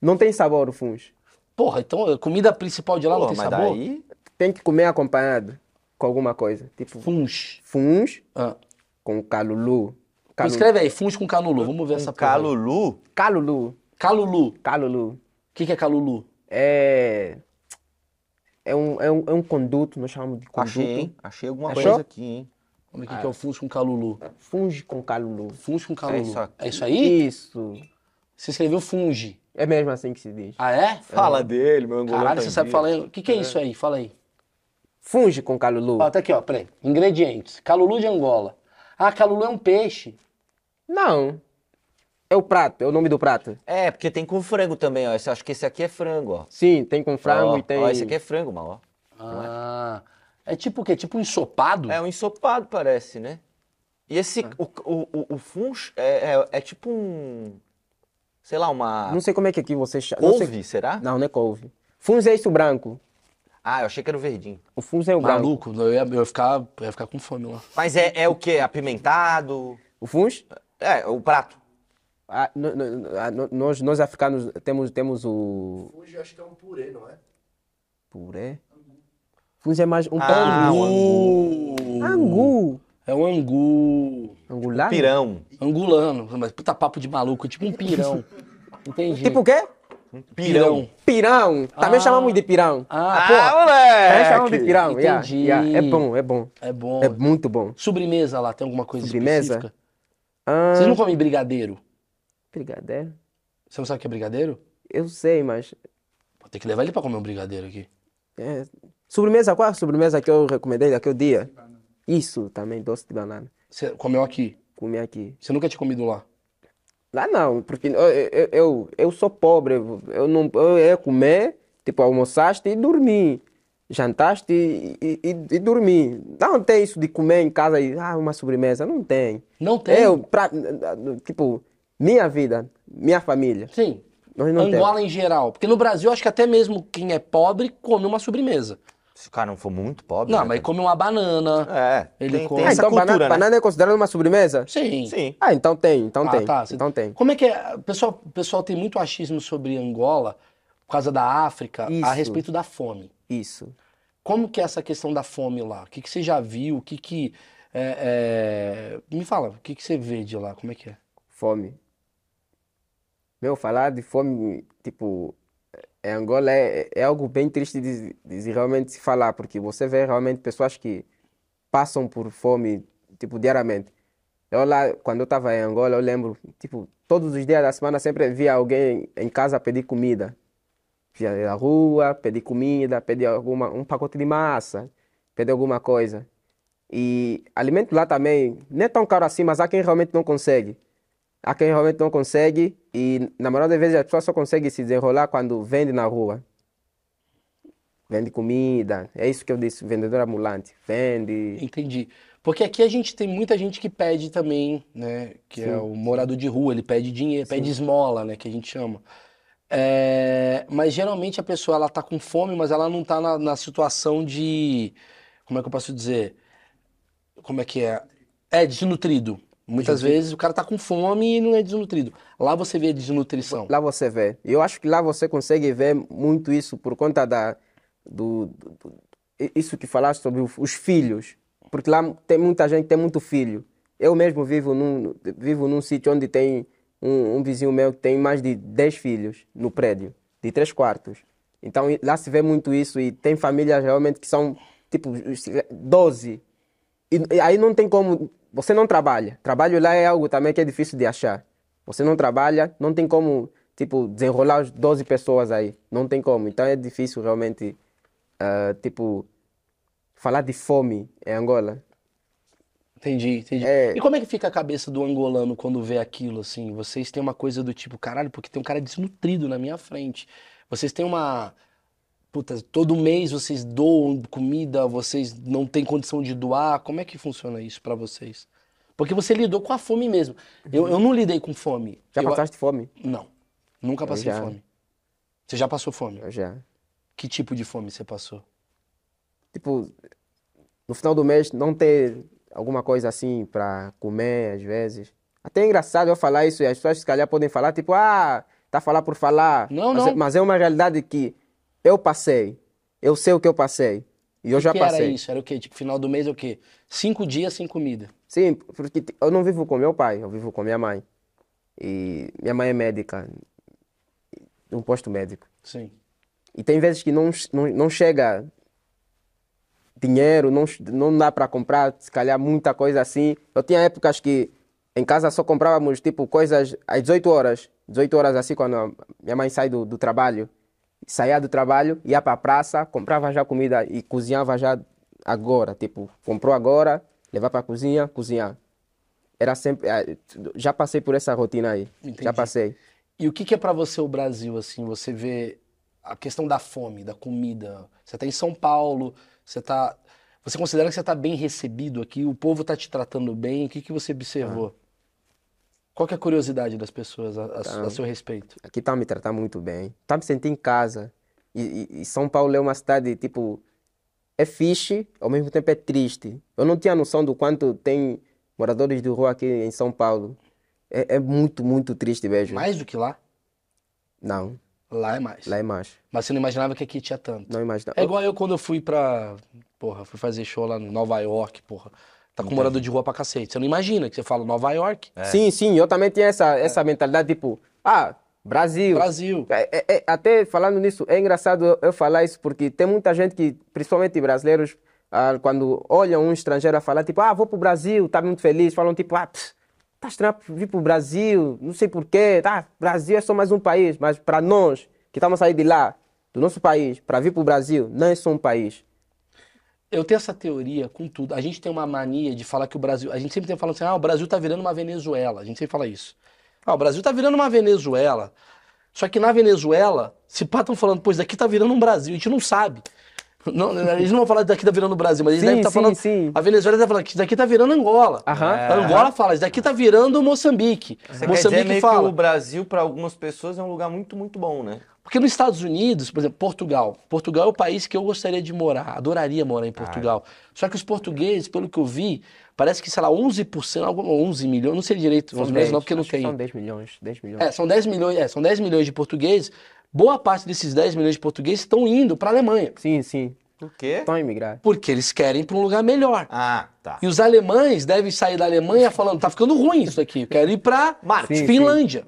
Não tem sabor o funs. Porra, então a comida principal de lá não tem mas sabor? daí... Tem que comer acompanhado com alguma coisa. Tipo, Funge. funs Ah. com calulu. Calulu. Escreve aí, funge com canulu. Vamos ver essa Um porra calulu. Calulu. Calulu. O Calulu. que, que é calulu? É. É um, é, um, é um conduto, nós chamamos de conduto. Achei, hein? Achei alguma Achou? coisa aqui, hein? Vamos ver o que, que é o funge com calulu. Funge com calulu. Funge com calulu. isso aqui. É isso aí? Isso. Você escreveu funge. É mesmo assim que se diz. Ah, é? Fala dele, meu angolano. Caralho, tá você em sabe falar. aí. O que, que é isso aí? Fala aí. Funge com calulu. Ó, tá aqui, ó, peraí. Ingredientes. Calulu de Angola. Ah, calulu é um peixe. Não. É o prato, é o nome do prato. É, porque tem com frango também, ó. Esse- acho que esse aqui é frango, ó. Sim, tem com frango Ó, e tem. Ó, esse aqui é frango, mal, ó. Ah. É tipo o quê? Tipo um ensopado? É um ensopado, parece, né? E esse, o, o, o, o funch é, é, é tipo um, sei lá, uma Não sei como é que aqui você chama. não sei- couve, será? Não, não é couve. Funge é isso branco. Ah, eu achei que era o verdinho. O funge é o branco. Maluco, eu ia, eu ia ficar, eu ia ficar com fome lá. Mas é, é o quê? Apimentado? O funge? É, o prato. Ah, no- no- ah, no- nós, nós africanos temos, temos o. Funge acho que é um purê, não é? Puré? Funge é mais um Ah, pão. o Angu. Angu. É um angu. Angulano? Pirão. Angulano. Mas puta papo de maluco, tipo um pirão. Entendi. Tipo o quê? Pirão. Pirão. Também Ah. chamamos de pirão. Ah, Ah, pô, Também chamamos de moleque! pirão. yeah, entendi. yeah. É bom, é bom. é bom. É muito bom. Sobremesa lá, tem alguma coisa Sobremesa? específica? Ah, Vocês não comem brigadeiro? Brigadeiro? Você não sabe o que é brigadeiro? Eu sei, mas. Vou ter que levar ele pra comer um brigadeiro aqui. é, Sobremesa, qual a sobremesa que eu recomendei daquele dia? Isso, também, doce de banana. Você comeu aqui. Comi aqui. Você nunca tinha comido lá. Lá não, porque eu, eu, eu, eu sou pobre. Eu não eu ia comer, tipo, almoçaste e dormir. Jantaste e, e, e, e dormir. Não tem isso de comer em casa e, ah, uma sobremesa. Não tem. Não tem? Eu, pra, tipo, minha vida, minha família. Sim. Angola em geral. Porque no Brasil, acho que até mesmo quem é pobre come uma sobremesa. Se o cara não for muito pobre. Não, né, mas cara? come uma banana. É, Ele tem, come. tem Ah, essa então cultura, banana, né? banana é considerada uma sobremesa? Sim. Sim. Ah, então tem, então Ah, tem. tá. Você- Então tem. Como é que é? O pessoal, o pessoal tem muito achismo sobre Angola, por causa da África, Isso. a respeito da fome. Isso. Como que é essa questão da fome lá? O que, que você já viu? O que que... é, é, Me fala, o que, que você vê de lá? Como é que é? Fome. Meu, falar de fome, tipo, em Angola é, é algo bem triste de, de realmente se falar, porque você vê realmente pessoas que passam por fome, tipo, diariamente. Eu lá, quando eu estava em Angola, eu lembro, tipo, todos os dias da semana sempre via alguém em casa pedir comida. Via na rua, pedir comida, pedir alguma, um pacote de massa, pedir alguma coisa. E alimento lá também não é tão caro assim, mas há quem realmente não consegue. Há quem realmente não consegue e na maioria das vezes a pessoa só consegue se desenrolar quando vende na rua. Vende comida, é isso que eu disse, vendedor ambulante. Vende. Entendi. Porque aqui a gente tem muita gente que pede também, né? Que é o morador de rua, ele pede dinheiro, pede esmola, né? Que a gente chama. É, mas geralmente a pessoa ela tá com fome, mas ela não tá na, na situação de. Como é que eu posso dizer? Como é que é? É desnutrido. Muitas vezes o cara tá com fome e não é desnutrido. Lá você vê a desnutrição. Lá você vê. Eu acho que lá você consegue ver muito isso por conta da, do, do- do- isso que falaste sobre os filhos. Porque lá tem muita gente que tem muito filho. Eu mesmo vivo num, vivo num sítio onde tem um, um vizinho meu que tem mais de 10 filhos no prédio, de três quartos. Então lá se vê muito isso e tem famílias realmente que são tipo os 12. E, e aí não tem como. Você não trabalha. Trabalho lá é algo também que é difícil de achar. Você não trabalha, não tem como, tipo, desenrolar as 12 pessoas aí. Não tem como. Então é difícil realmente, ah, tipo, falar de fome em Angola. Entendi, entendi. É. E como é que fica a cabeça do angolano quando vê aquilo, assim? Vocês têm uma coisa do tipo, caralho, porque tem um cara desnutrido na minha frente. Vocês têm uma. Puta, todo mês vocês doam comida, vocês não têm condição de doar. Como é que funciona isso pra vocês? Porque você lidou com a fome mesmo. Eu, eu não lidei com fome. Já Eu- passaste fome? Não. Nunca passei já. fome. Você já passou fome? Eu já. Que tipo de fome você passou? Tipo, no final do mês não ter alguma coisa assim para comer às vezes. Até é engraçado eu falar isso e as pessoas se calhar podem falar, tipo, ah, tá falar por falar. Não, mas, não. É, mas é uma realidade que eu passei. Eu sei o que eu passei. E eu já que passei. era isso? Era o quê? Tipo, final do mês é o quê? Cinco dias sem comida. Sim, porque eu não vivo com meu pai, eu vivo com minha mãe. E minha mãe é médica, um posto médico. Sim. E tem vezes que não, não, não chega dinheiro, não, não dá para comprar, se calhar, muita coisa assim. Eu tinha épocas que em casa só comprávamos, tipo, coisas às 18 horas. 18 horas assim, quando minha mãe sai do, do trabalho. Saía do trabalho, ia para a praça, comprava já comida e cozinhava já agora. Tipo, comprou agora, levar para a cozinha, cozinhar. Era sempre... eh, Já passei por essa rotina aí. Entendi. Já passei. E o que que é pra você o Brasil, assim? Você vê a questão da fome, da comida. Você tá em São Paulo, você tá... Você considera que você tá bem recebido aqui? O povo tá te tratando bem? O que que você observou? Qual que é a curiosidade das pessoas a, a- a seu respeito? Aqui tá me tratando muito bem. Tá me sentindo em casa. E, e- São Paulo é uma cidade, tipo, é fixe, ao mesmo tempo é triste. Eu não tinha noção do quanto tem moradores de rua aqui em São Paulo. É, é muito, muito triste, vejo. Mais do que lá? Não, Lá é mais. lá é mais. Mas você não imaginava que aqui tinha tanto. Não imagina. É igual eu quando eu fui pra. Porra, fui fazer show lá em Nova York, porra. Tá com morador de rua pra cacete. Você não imagina que você fala Nova York, Sim, sim, eu também tinha essa, essa mentalidade, tipo, ah, Brasil. Brasil. É- é- é- até falando nisso, é engraçado eu, eu falar isso porque tem muita gente que, principalmente brasileiros, ah, quando olham um estrangeiro a falar, tipo, ah, vou pro Brasil, tá muito feliz, falam tipo, ah, pss, tá estranho vir pro Brasil, não sei porquê, tá, Brasil é só mais um país, mas para nós, que estamos a sair de lá, do nosso país, para vir pro Brasil, não é só um país. Eu tenho essa teoria com tudo. A gente tem uma mania de falar que o Brasil. A gente sempre tem falando assim: ah, o Brasil tá virando uma Venezuela. A gente sempre fala isso. Ah, o Brasil tá virando uma Venezuela. Só que na Venezuela, se pá estão falando, pois daqui tá virando um Brasil. A gente não sabe. Não, eles não vão falar daqui tá virando o Brasil, mas eles Sim, devem estar sim, falando. sim. A Venezuela deve falar que daqui tá virando Angola. Aham. A Angola fala, isso daqui tá virando Moçambique. Você quer dizer Moçambique meio fala. que o Brasil, para algumas pessoas, é um lugar muito, muito bom, né? Porque nos Estados Unidos, por exemplo, Portugal. Portugal é o país que eu gostaria de morar, adoraria morar em Portugal. Só que os portugueses, pelo que eu vi, parece que, sei lá, 11%, algum- 11 milhões, não sei direito, 11 milhões não, porque não tem. São 10 milhões, 10 milhões. É, são 10 milhões, é, são 10 milhões de portugueses. Boa parte desses 10 milhões de portugueses estão indo para a Alemanha, Sim, sim, Por quê? estão a emigrar. porque eles querem ir para um lugar melhor. Ah, tá. E os alemães devem sair da Alemanha falando, tá ficando ruim isso aqui, eu quero ir para Sim, Finlândia.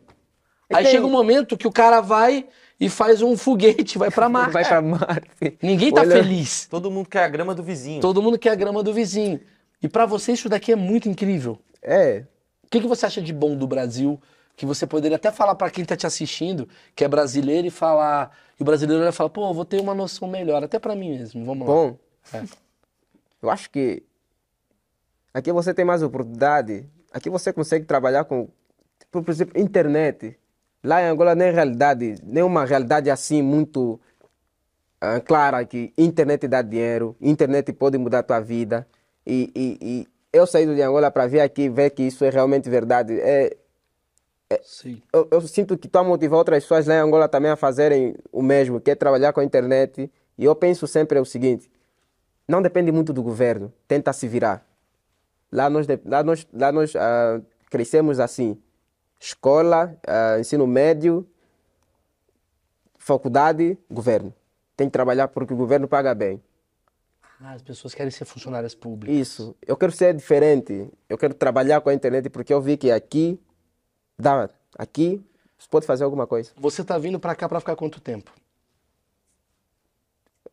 Aí tem- chega um momento que o cara vai e faz um foguete, vai para Marte. Vai para Marte. Ninguém tá Olha- feliz. Todo mundo quer a grama do vizinho. Todo mundo quer a grama do vizinho. E pra você isso daqui é muito incrível. É, O que, que você acha de bom do Brasil? Que você poderia até falar pra quem tá te assistindo, que é brasileiro, e falar. E o brasileiro vai falar, pô, eu vou ter uma noção melhor, até pra mim mesmo. Vamos lá. Bom, É. eu acho que aqui você tem mais oportunidade. Aqui você consegue trabalhar com, por exemplo, internet. Lá em Angola nem realidade, nem uma realidade assim muito ah, clara que internet dá dinheiro, internet pode mudar a tua vida. E, e, e eu saí de Angola para vir aqui ver que isso é realmente verdade. É. eu, eu sinto que estou a motivar outras pessoas lá em Angola também a fazerem o mesmo, que é trabalhar com a internet. E eu penso sempre o seguinte: não depende muito do governo, tenta se virar. Lá nós, lá nós, lá nós ah, crescemos assim: escola, ah, ensino médio, faculdade, governo. Tem que trabalhar porque o governo paga bem. Ah, as pessoas querem ser funcionárias públicas. Isso. Eu quero ser diferente. Eu quero trabalhar com a internet porque eu vi que aqui dá. Aqui você pode fazer alguma coisa. Você tá vindo pra cá pra ficar quanto tempo?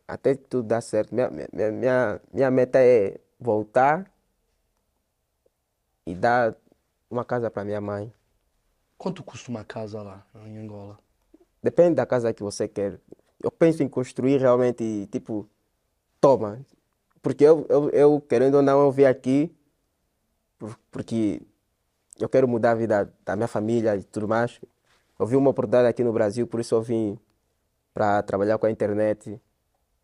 até que tudo dá certo. Minha, minha, minha, minha meta é voltar e dar uma casa para minha mãe. Quanto custa uma casa lá em Angola? Depende da casa que você quer. Eu penso em construir realmente, tipo, toma. Porque eu, eu, eu, querendo ou não, eu vim aqui por- porque eu quero mudar a vida da minha família e tudo mais. Eu vi uma oportunidade aqui no Brasil, por isso eu vim para trabalhar com a internet.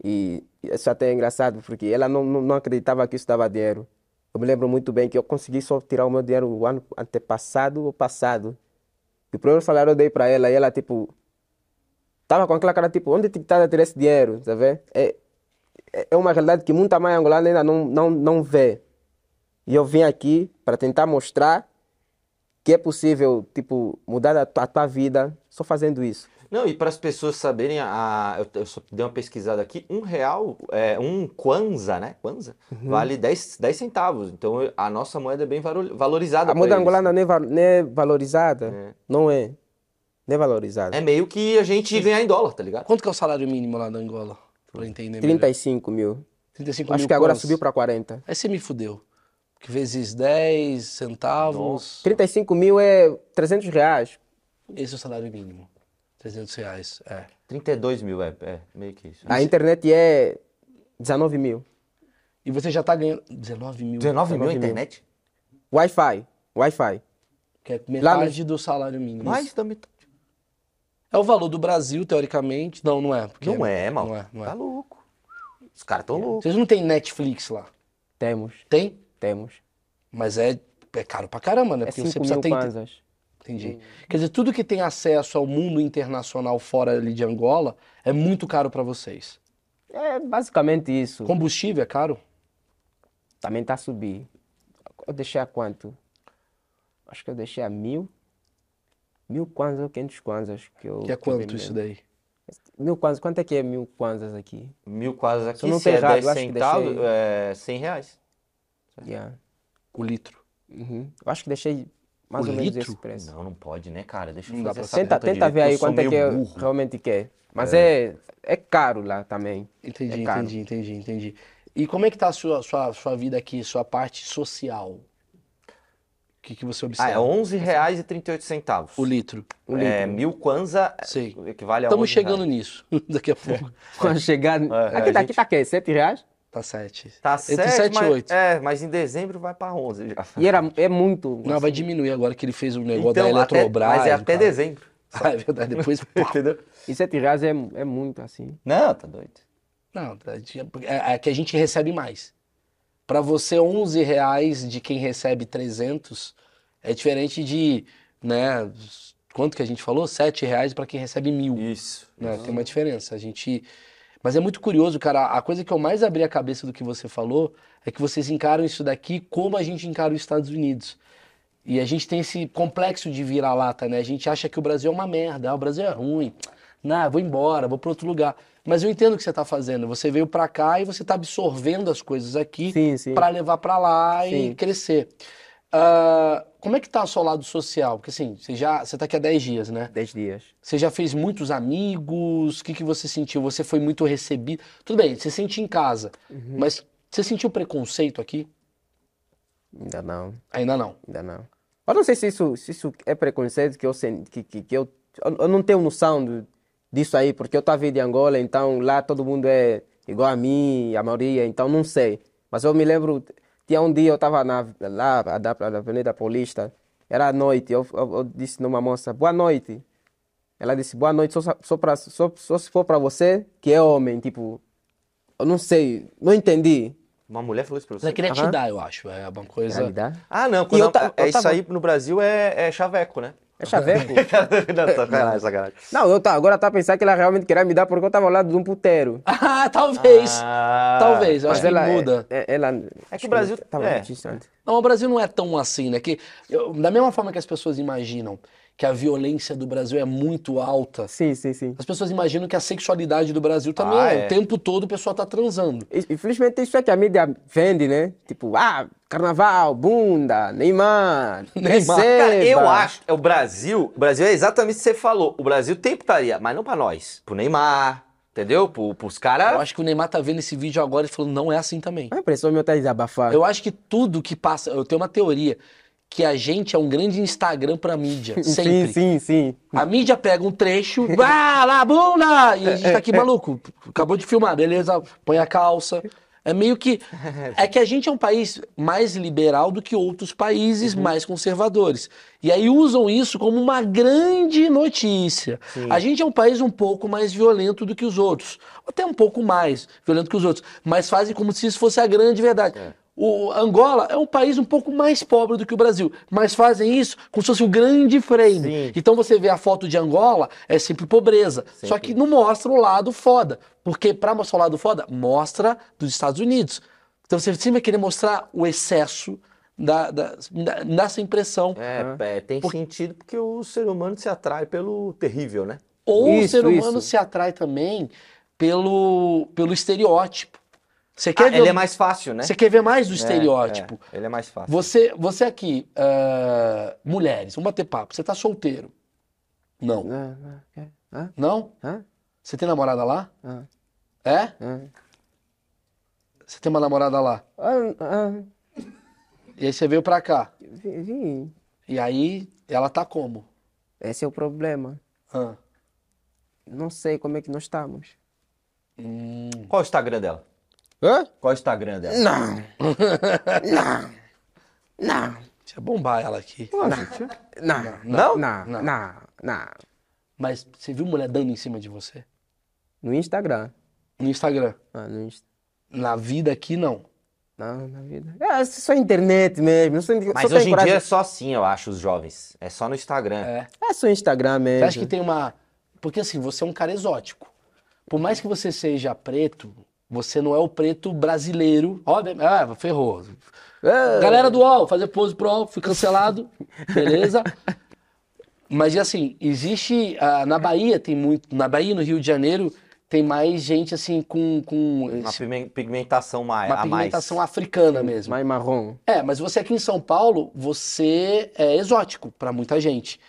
E isso até é engraçado, porque ela não, não, acreditava que isso dava dinheiro. Eu me lembro muito bem que eu consegui só tirar o meu dinheiro o ano antepassado ou passado. E o primeiro salário eu dei para ela e ela, tipo, tava com aquela cara, tipo, onde que tá a tirar esse dinheiro, tá vendo? É, é- é uma realidade que muita mãe angolana ainda não, não, não vê. E eu vim aqui para tentar mostrar que é possível, tipo, mudar a tua, a tua vida só fazendo isso. Não, e para as pessoas saberem, a, eu, eu só dei uma pesquisada aqui, um real, é, um kwanza, né? Kwanza, Uhum. vale 10, 10 centavos. Então a nossa moeda é bem valo- valorizada A moeda eles. angolana nem, va- nem é valorizada. É. Não é. Nem é valorizada. É meio que a gente ganhar em dólar, tá ligado? Quanto que é o salário mínimo lá da Angola? Pra entender melhor. 35 mil. 35 Acho mil que agora subiu para 40. Aí você me fudeu. Que vezes 10 centavos. 35 mil é 300 reais. Esse é o salário mínimo. 300 reais. É. 32 mil, é, é meio que isso. A internet é 19 mil. E você já tá ganhando 19 mil. 19 mil a 19 mil. internet? Wi-Fi. Wi-Fi. Que é Lá no- metade do salário mínimo. Mais da metade. É o valor do Brasil, teoricamente. Não, não é. porque- Não é, mal. Não é, não é. Tá louco. Os caras tão loucos. Vocês não tem Netflix lá? Temos. Tem? Temos. Mas é, é caro pra caramba, né? É Porque 5 você mil precisa ter. kwanzas. Entendi. Quer dizer, tudo que tem acesso ao mundo internacional fora ali de Angola é muito caro pra vocês. É basicamente isso. Combustível é caro? Também tá a subir. Eu deixei a quanto? Acho que eu deixei a mil. Mil kwanzas ou 500 kwanzas. Que, eu, Que é quanto isso daí? Mil kwanzas. Quanto é que é mil kwanzas aqui? Mil quase aqui, Se não se é errado, 10 eu acho que centavos, deixei- é 100 reais. Yeah. O litro. Uhum. Eu acho que deixei mais O ou menos litro? esse preço. Não, não pode, né, cara? Deixa eu Não fazer pra essa Tenta, tenta ver aí eu quanto é que é, burro. realmente quer. Mas é. É, caro lá também. Entendi, É entendi, entendi, entendi. E como é que tá a sua, sua, sua vida aqui, sua parte social? O que, que você Ah, observa? é 11 reais e 38 centavos. O litro. É, mil kwanza Sei. equivale a Estamos 11 chegando reais. nisso daqui a pouco. Quando chegar. aqui, a daqui gente- tá o quê? 7 reais? Tá 7. Tá Entre 7, 7 e mas, 8. É, mas em dezembro vai pra 11 já. E era, é muito. Não, vai assim, diminuir agora que ele fez o negócio Então, da até, Eletrobras. mas é até cara. dezembro. Ah, é verdade. Depois. Entendeu? E 7 reais é, é muito assim. Não, tá doido. Não, tá, é, é que a gente recebe mais. Para você, 11 reais de quem recebe 300 é diferente de, né, quanto que a gente falou? 7 reais para quem recebe mil. Isso. né? Tem uma diferença. A gente... Mas é muito curioso, cara. A coisa que eu mais abri a cabeça do que você falou é que vocês encaram isso daqui como a gente encara os Estados Unidos. E a gente tem esse complexo de vira-lata, né? A gente acha que o Brasil é uma merda, ah, o Brasil é ruim. Não, vou embora, vou para outro lugar. Mas eu entendo o que você está fazendo. Você veio para cá e você está absorvendo as coisas aqui para levar para lá e Sim. crescer. Ah, como é que tá o seu lado social? Porque assim, você já, você tá aqui há 10 dias, né? 10 dias. Você já fez muitos amigos? O que que você sentiu? Você foi muito recebido? Tudo bem, você sente em casa, mas você sentiu preconceito aqui? Ainda não. Ainda não. Ainda não. Eu não sei se isso, se isso é preconceito que eu sen- que, que, que eu, eu não tenho noção do- disso aí, porque eu estava de Angola, então lá todo mundo é igual a mim, a maioria, então não sei. Mas eu me lembro, tinha um dia eu estava lá na, Avenida Paulista, era à noite, eu, eu, eu disse numa moça, boa noite. Ela disse, boa noite, só, só, pra, só, só se for para você, que é homem, tipo, eu não sei, não entendi. Uma mulher falou isso pra Ela você? queria te dar, eu acho. É uma coisa. Ah, não. Quando eu ta- é eu isso tava- aí no Brasil é, é chaveco, né? É chaveco. não, sacanagem, sacanagem. Não, eu tá, agora tá pensando que ela realmente queria me dar porque eu tava ao lado de um puteiro. Ah, talvez. Ah, Talvez, eu Mas acho que ela muda. É, é- ela, É que o Brasil- tava é. distante. Não, o Brasil não é tão assim, né? Que, eu- da mesma forma que as pessoas imaginam que a violência do Brasil é muito alta, Sim, sim, sim. as pessoas imaginam que a sexualidade do Brasil também Ah, é. é. O tempo todo o pessoal tá transando. Infelizmente isso é que a mídia vende, né? Tipo, ah, carnaval, bunda, Neymar, Neymar. Cara, eu acho que o Brasil, o Brasil é exatamente o que você falou. O Brasil tem putaria, mas não pra nós. Pro Neymar, entendeu? Pro, pros Eu caras. acho que o Neymar tá vendo esse vídeo agora e falando, não é assim também. A impressão minha tá desabafar. Eu acho que tudo que passa. Eu tenho uma teoria que a gente é um grande Instagram pra mídia. Sempre. Sim, sim, sim. A mídia pega um trecho, vá lá, bunda! E a gente tá aqui maluco. Acabou de filmar, beleza? Põe a calça. É meio que. É que a gente é um país mais liberal do que outros países mais conservadores. E aí usam isso como uma grande notícia. A gente é um país um pouco mais violento do que os outros. Até um pouco mais violento que os outros. Mas fazem como se isso fosse a grande verdade. O Angola é um país um pouco mais pobre do que o Brasil, mas fazem isso como se fosse um grande frame. Sim. Então você vê a foto de Angola, é sempre pobreza. Só Sempre. que não mostra o lado foda. Porque pra mostrar o lado foda, mostra dos Estados Unidos. Então você sempre vai querer mostrar o excesso da, da, da- dessa impressão. É, é, tem sentido porque o ser humano se atrai pelo terrível, né? Ou o Isso, ser humano isso. se atrai também pelo, pelo estereótipo. Você quer, Ah, ver, ele é mais fácil, né? você quer ver mais do É, estereótipo. é, ele é mais fácil. Você, você aqui, ah, mulheres, vamos bater papo. Você tá solteiro? Não. Ah, ah, é. Não? Você tem namorada lá? É? Você tem uma namorada lá? E aí você veio pra cá. vi- vi. E aí ela tá como? Esse é o problema. Ah. Não sei como é que nós estamos. Hum. Qual o Instagram dela? Hã? Qual o Instagram dela? Não. não. Não. Deixa eu bombar ela aqui. Não. Não? Não. Não. Não. Mas você viu mulher dando em cima de você? No Instagram. No Instagram. Ah, no Insta. Na vida aqui, não. Não, na vida. É só internet mesmo. Não sei, Mas só hoje tem em dia é só assim, eu acho, os jovens. É só no Instagram. É. É só Instagram mesmo. Você acha que tem uma. Porque assim, você é um cara exótico. Por mais que você seja preto, você não é o preto brasileiro. Óbvio, ah, ferrou. Ah, Galera do UOL, fazer pose pro UOL, fui cancelado. Beleza? Mas assim, existe. ah, na Bahia tem muito. Na Bahia, no Rio de Janeiro, tem mais gente assim com, com Uma pigmen- pigmentação mais, uma a mais. pigmentação africana mesmo. Mais marrom. É, mas você aqui em São Paulo, você é exótico pra muita gente.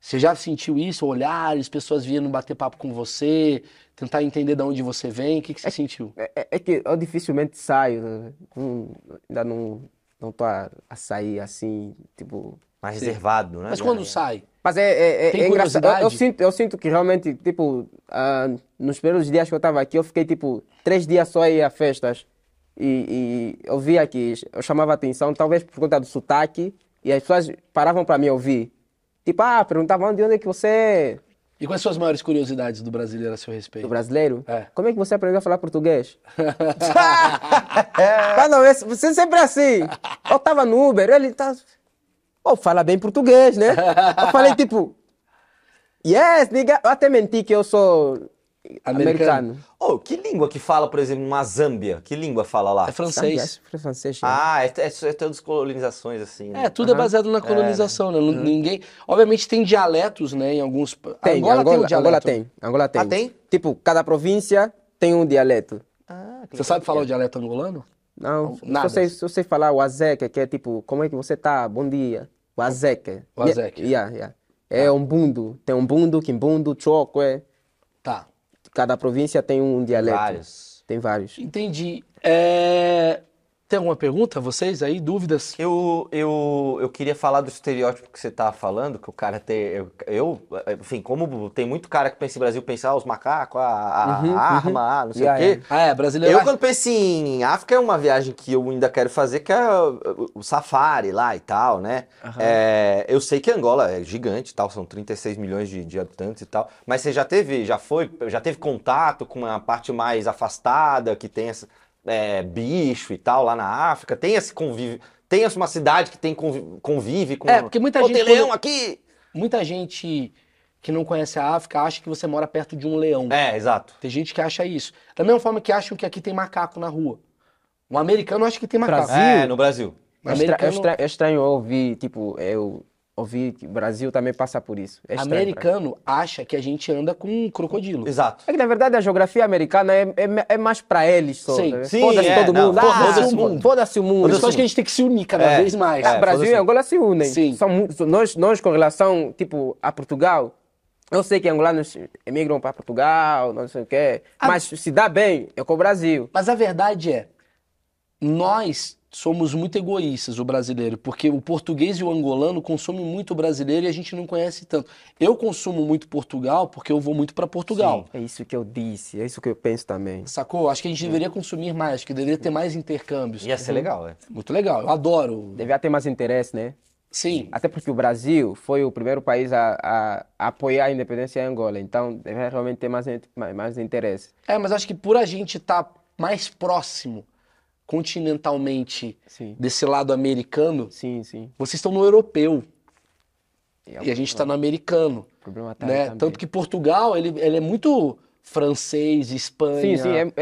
Você já sentiu isso? Olhares, pessoas vindo bater papo com você, tentar entender de onde você vem? O que, que você sentiu? É, é- é que eu dificilmente saio. né? Não- ainda não não tô a, a sair assim, tipo. Mais reservado, né? Mas quando sai? Mas é, é, é- é engraçado. Eu, eu sinto, eu sinto que realmente, tipo, ah, nos primeiros dias que eu tava aqui, eu fiquei, tipo, três dias só a ir a festas. E, e eu via que eu chamava atenção, talvez por conta do sotaque, e as pessoas paravam para me ouvir. Tipo, ah, perguntavam de onde é que você é? E quais são as maiores curiosidades do brasileiro a seu respeito? Do brasileiro? É. Como é que você aprendeu a falar português? Mas não, você sempre é assim. Eu tava no Uber, ele tá. Oh, fala bem português, né? Eu falei tipo. Yes, nigga. Eu até menti que eu sou Americano. americano. Oh, que língua que fala, por exemplo, numa Zâmbia? Que língua fala lá? É francês. É francês. sim. Ah, é, é, é todas colonizações assim. né? É, tudo é baseado na colonização, né? Não- Ninguém. Obviamente tem dialetos, né? Em alguns. tem, Angola, tem um dialeto. Angola tem. Angola tem. Ah, tem? Tipo, cada província tem um dialeto. Ah, que Você sabe falar o dialeto angolano? Não, Nada. só sei, só sei falar o azeque, que é tipo, como é que você tá? Bom dia. O azeque. O azeque. Yeah, yeah. É um bundo. Tem um bundo, quimbundo, choco, é. Cada província tem um dialeto. Vários. Tem vários. Entendi. É, Tem alguma pergunta, vocês aí? Dúvidas? Eu, eu, eu queria falar do estereótipo que você tava falando, que o cara tem. Eu, eu, enfim, como tem muito cara que pensa em Brasil, pensa, ah, os macacos, a, a- a arma, ah, não sei Yeah, o quê. yeah. Ah, é, brasileiro. Eu, quando penso em África, é uma viagem que eu ainda quero fazer, que é o, safari lá e tal, né? É, eu sei que Angola é gigante e tal, são 36 milhões de, de habitantes e tal, mas você já teve, já foi, já teve contato com uma parte mais afastada, que tem essa, é, bicho e tal lá na África? Tem esse convívio, tem essa uma cidade que tem convi- convive com... É, porque muita gente tem quando- leão aqui! Muita gente que não conhece a África acha que você mora perto de um leão. É, exato. Tem gente que acha isso. Da mesma forma que acham que aqui tem macaco na rua. Um americano acha que tem macaco. Brasil? É, no Brasil. É, é americano, estra- é estranho eu ouvir, tipo, eu ouvir que o Brasil também passa por isso. É estranho americano acha que a gente anda com um crocodilo. Exato. É que na verdade a geografia americana é, é, é mais pra eles só. Sim. né? Sim, Foda-se é, todo não, mundo. foda-se Ah, o mundo. Foda-se o mundo. Por isso que eu acho que a gente tem que se unir cada É, vez mais. é. Brasil foda-se. e Angola se unem. Sim. São nós, nós, com relação, tipo, a Portugal, eu sei que angolanos emigram para Portugal, não sei o quê, Ah. mas se dá bem, é com o Brasil. Mas a verdade é, nós somos muito egoístas, o brasileiro, porque o português e o angolano consomem muito o brasileiro e a gente não conhece tanto. Eu consumo muito Portugal porque eu vou muito para Portugal. É isso que eu disse, é isso que eu penso também. Sacou? Acho que a gente deveria consumir mais, acho que deveria ter mais intercâmbios. Ia ser legal, é. Muito legal, eu adoro. Devia ter mais interesse, né? Sim. Até porque o Brasil foi o primeiro país a, a- a apoiar a independência em Angola, então deve realmente ter mais, mais, mais interesse. É, mas acho que por a gente estar mais próximo continentalmente Sim, desse lado americano, sim, sim. vocês estão no europeu É e a gente está no americano, tá né? também. Tanto que Portugal, ele, ele é muito francês, Espanha. Sim, sim. É,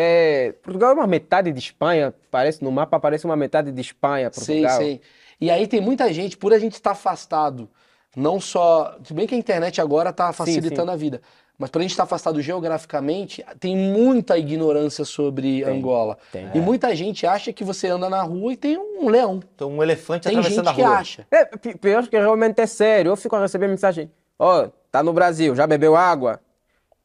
é- Portugal é uma metade de Espanha, parece no mapa parece uma metade de Espanha, Sim, Portugal. sim. E aí tem muita gente, por a gente estar afastado, não só. Tudo bem que a internet agora está facilitando a vida, mas por a gente estar afastado geograficamente, tem muita ignorância sobre Angola. tem. E muita gente acha que você anda na rua e tem um leão. Então um elefante Tem atravessando gente a que rua. acha. É, pi- pior que realmente é sério. Eu fico a receber mensagem: Ó, tá no Brasil, já bebeu água?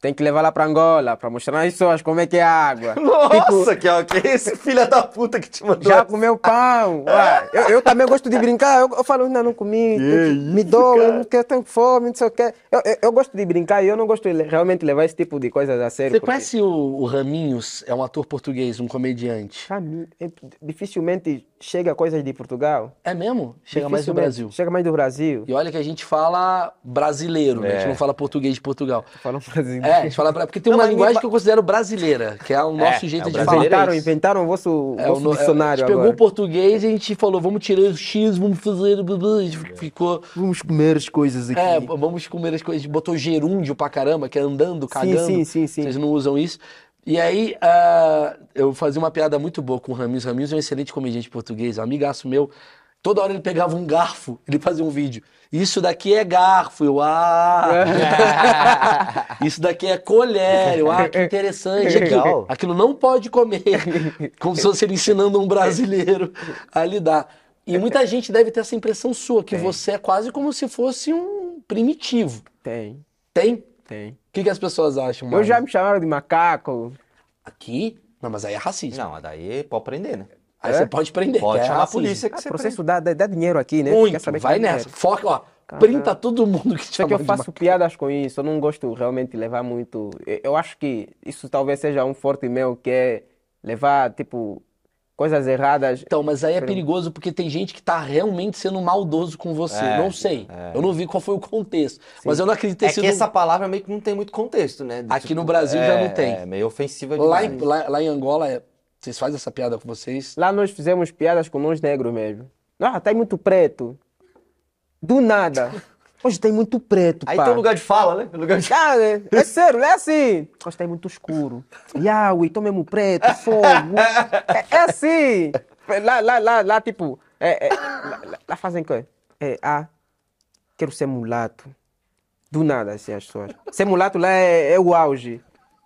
Tem que levar lá pra Angola pra mostrar às pessoas como é que é a água. Nossa, que, ó, que é esse filho da puta que te mandou. Já comeu pão? Ué, eu, eu também gosto de brincar. Eu, eu falo, não, não comi. me dou, eu não quero, tenho fome, não sei o quê. Eu, eu, eu gosto de brincar e eu não gosto de realmente levar esse tipo de coisas a sério. Você porque- conhece o, o Raminhos? É um ator português, um comediante. Mim, é- dificilmente chega coisas de Portugal. É mesmo? Chega mais do Brasil. Chega mais do Brasil. E olha que a gente fala brasileiro, né? A gente É. não fala português de Portugal. Falam brasileiro. É, a gente fala. bra- Porque tem Não, uma linguagem ba- que eu considero brasileira, que é o nosso É, jeito é o de falar. Inventaram, é inventaram o vosso, É, vosso o no- é, dicionário a gente pegou agora. o português e a gente falou, vamos tirar os X, vamos fazer. blá, blá, ficou. Vamos comer as coisas aqui. É, vamos comer as coisas. Botou gerúndio pra caramba, que é andando, cagando. sim, sim, sim. Vocês não usam isso. E aí, ah, eu fazia uma piada muito boa com o Ramis. O Ramis é um excelente comediante português, um amigaço meu. Toda hora ele pegava um garfo, ele fazia um vídeo. Isso daqui é garfo, eu, ah! Isso daqui é colher, eu, ah, que interessante. Legal. Aquilo, aquilo não pode comer. Como se fosse ele ensinando um brasileiro a lidar. E muita gente deve ter essa impressão sua, que você é quase como se fosse um primitivo. Tem, Tem? tem. O que, que as pessoas acham, Eu Mário? já me chamaram de macaco. Aqui? Não, mas aí é racismo. Não, daí pode prender, né? Aí É? você pode prender. Pode é chamar a racismo. polícia que Ah, você processo dá, dá, dá dinheiro aqui, né? Muito, Quer saber que vai dá nessa. dinheiro. Foca, ó. Caramba. Printa todo mundo que te Só que eu de faço piadas com isso, eu não gosto realmente de levar muito. Eu- acho que isso talvez seja um forte meu, que é levar, tipo, coisas erradas. Então, mas aí é perigoso porque tem gente que tá realmente sendo maldoso com você. É, não sei. Eu não vi qual foi o contexto. Mas eu não acredito ter É sido. que essa palavra meio que não tem muito contexto, né? Do Aqui no Brasil já é, não tem. É meio ofensiva Lá, demais. em, lá, lá em Angola, é- vocês fazem essa piada com vocês? Lá nós fizemos piadas com nós negros mesmo. Ah, tem muito preto. Do nada. Hoje tem muito preto, Aí pá. tem um lugar de fala, né? Lugar de... Ah, é, é sério, é assim. Hoje tem muito escuro. Yaui, tô mesmo preto, fogo. É, é assim. Lá, lá, lá, lá tipo, é, é, lá, lá- fazem coisa. É, ah, quero ser mulato. Do nada, assim, as pessoas. Ser mulato lá é, é o auge.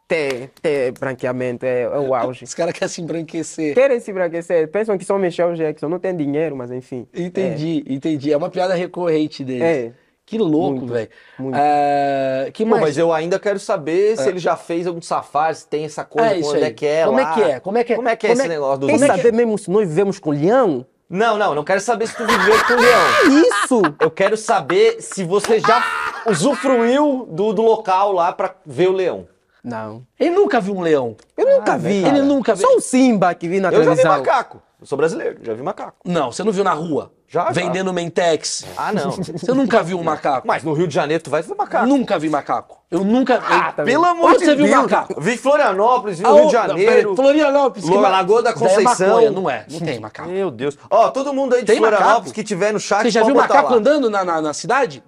Ter, ter branqueamento é, é o auge. Os caras querem se embranquecer. Querem se embranquecer, pensam que são Michel Jackson, não tem dinheiro, mas enfim. Entendi, entendi. É uma piada recorrente deles. É. Que louco, velho. muito. Ah, que Pô, mais? mas eu ainda quero saber se ele já fez algum safari, se tem essa coisa, É isso onde aí. é que é Como é lá. que é? Como é que é? Como é que é Como esse é- negócio Como é que- saber mesmo se nós vivemos com leão? Não, não, não quero saber se tu viveu com o leão. Isso! Eu quero saber se você já usufruiu do, do local lá pra ver o leão. Não. Ele nunca viu um leão. Eu nunca vi. Ele nunca viu. Só o Simba que vi na Eu já vi televisão. macaco. Eu sou brasileiro, já vi macaco. Não, você não viu na rua? Já, já. Vendendo Mentex. Ah, não. Você nunca viu um macaco? Mas no Rio de Janeiro tu vai ver macaco. Nunca vi macaco. Eu nunca. Ah, eu- tá Pelo amor Onde de você viu macaco? Vi Florianópolis, vi no Ah, Rio de não, Janeiro. peraí, Florianópolis. Lo- ma- Lagoa da daí Conceição. É maconha, não é? Não tem macaco. Meu Deus. Ó, todo mundo aí de Tem Florianópolis macaco? que tiver no chat, Você já viu macaco lá. andando na, na, na cidade?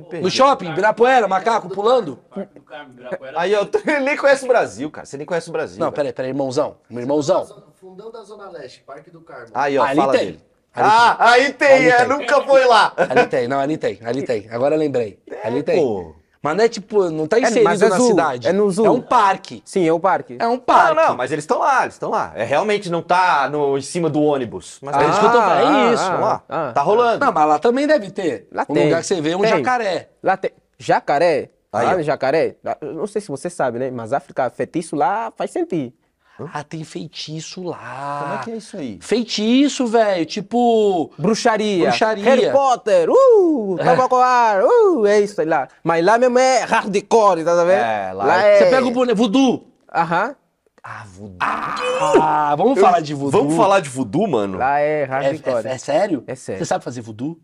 Perdi. No shopping, Ibirapuera, macaco pulando? Parque do Carmo, Ibirapuera. Aí, ó, ele nem conhece o Brasil, cara. Você nem conhece o Brasil. Não, velho. peraí, peraí, irmãozão. Meu irmãozão. Fundão da Zona Leste, Parque do Carmo. Aí, ó, Ali fala tem. dele. Ali ah, aí tem, Ali é, tem. nunca foi lá. Ali tem, não, ali tem, ali tem. Agora eu lembrei. Ali tem. pô. Mas não é tipo, não tá mas inserido é na zoo, cidade. é no zoo. É um parque. Sim, é o parque. É um Ah, parque. não, mas eles estão lá, eles estão lá. É, realmente não tá no, em cima do ônibus. Mas É isso que eu tô falando, é Ah, isso. ah, lá. ah. tá rolando. Não, mas lá também deve ter. Lá um tem. lugar que você vê um Tem. jacaré. Lá tem. Jacaré. Aí, em Jacaré. Não sei se você sabe, né? Mas África, feitiço lá faz sentir. Ah, tem feitiço lá. Como é que é isso aí? Feitiço, velho. Tipo. Bruxaria. Bruxaria. Harry Potter. Uh! Tabacoar. Uh! É isso aí lá. Mas lá mesmo é hardcore, tá vendo? É, lá é... Você pega o boneco. Voodoo. Aham. Ah, voodoo. Ah, vamos falar de voodoo. Vamos falar de voodoo, mano? Lá é É, hardcore. é- é sério? É sério. Você sabe fazer voodoo?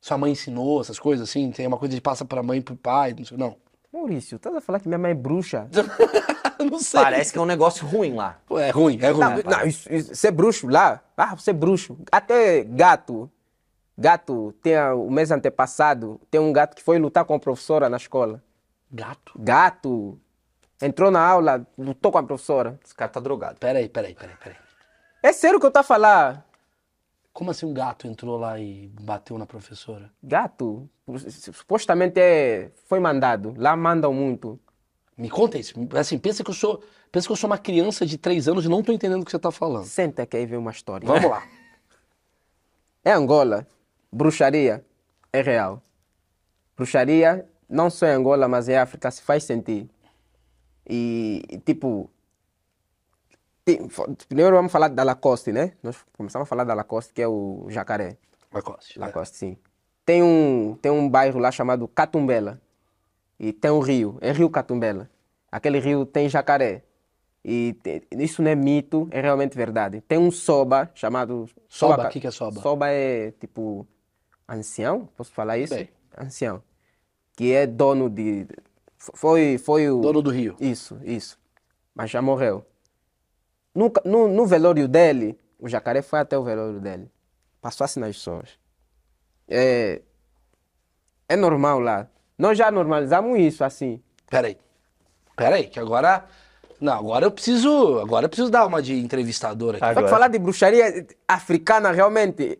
Sua mãe ensinou essas coisas assim? Tem uma coisa de passa pra mãe e pro pai? Não sei. Não. Maurício, tá a falar que minha mãe é bruxa? Não sei. Parece que é um negócio ruim lá. É ruim, é ruim. Não, não isso, isso, ser bruxo lá, ah, é bruxo. Até gato, gato, tem o mês antepassado, tem um gato que foi lutar com a professora na escola. Gato? Gato, entrou na aula, lutou com a professora. Esse cara tá drogado. Peraí, peraí, peraí, peraí. É sério que eu tô a falar? Como assim um gato entrou lá e bateu na professora? Gato, supostamente é, foi mandado, lá mandam muito. Me conta isso. Assim, pensa que eu sou. Pensa que eu sou uma criança de 3 anos e não tô entendendo o que você tá falando. Senta que aí vem uma história. Vamos lá. É Angola, bruxaria é real. Bruxaria, não só em Angola, mas em África, se faz sentir. E, tipo, tem- primeiro vamos falar da Lacoste, né? Nós começamos a falar da Lacoste, que é o jacaré. Lacoste. Lacoste, sim. Tem um, tem um bairro lá chamado Catumbela. E tem um rio, é Rio Catumbela. Aquele rio tem jacaré. E te- isso não é mito, é realmente verdade. Tem um soba chamado... Soba, o que que é soba? Soba é tipo ancião, posso falar isso? Sei. Ancião. Que é dono de... Foi, foi o... Dono do rio. Isso, isso. Mas já morreu. No, no, no velório dele, o jacaré foi até o velório dele. Passou assim nas pessoas. É, é normal lá. Nós já normalizamos isso assim. Peraí. Peraí, que agora. Não, agora eu preciso. Agora eu preciso dar uma de entrevistador aqui. Só Agora. que falar de bruxaria africana realmente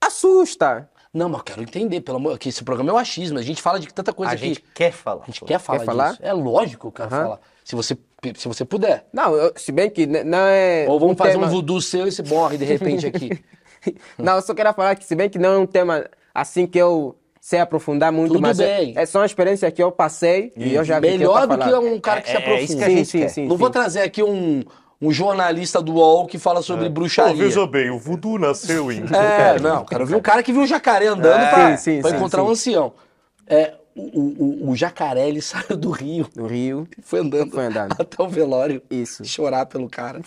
assusta. Não, mas eu quero entender, pelo amor. Que esse programa é o achismo. A gente fala de tanta coisa A aqui. gente quer falar. A gente quer falar, falar? disso. É lógico que eu quero Aham. falar. Se você, se você puder. Não, eu- se bem que n- não é. Ou vamos um fazer tema... um voodoo seu e você morre de repente aqui. Não, eu só quero falar que se bem que não é um tema assim que eu sei aprofundar muito, Tudo mas é- bem. É, só uma experiência que eu passei e eu já vi que eu Melhor do que um cara que É- se é aprofunda. isso que a gente sim, quer. sim, Não vou trazer aqui um, um jornalista do UOL que fala sobre bruxaria. bem, o voodoo nasceu em... É, não, quero ver um cara que viu um jacaré andando É, pra, sim, sim, pra sim, encontrar sim. um ancião. É, o, o, o- jacaré, ele saiu do rio, No Rio, foi andando, Foi andando. até o velório. Isso. Chorar pelo cara.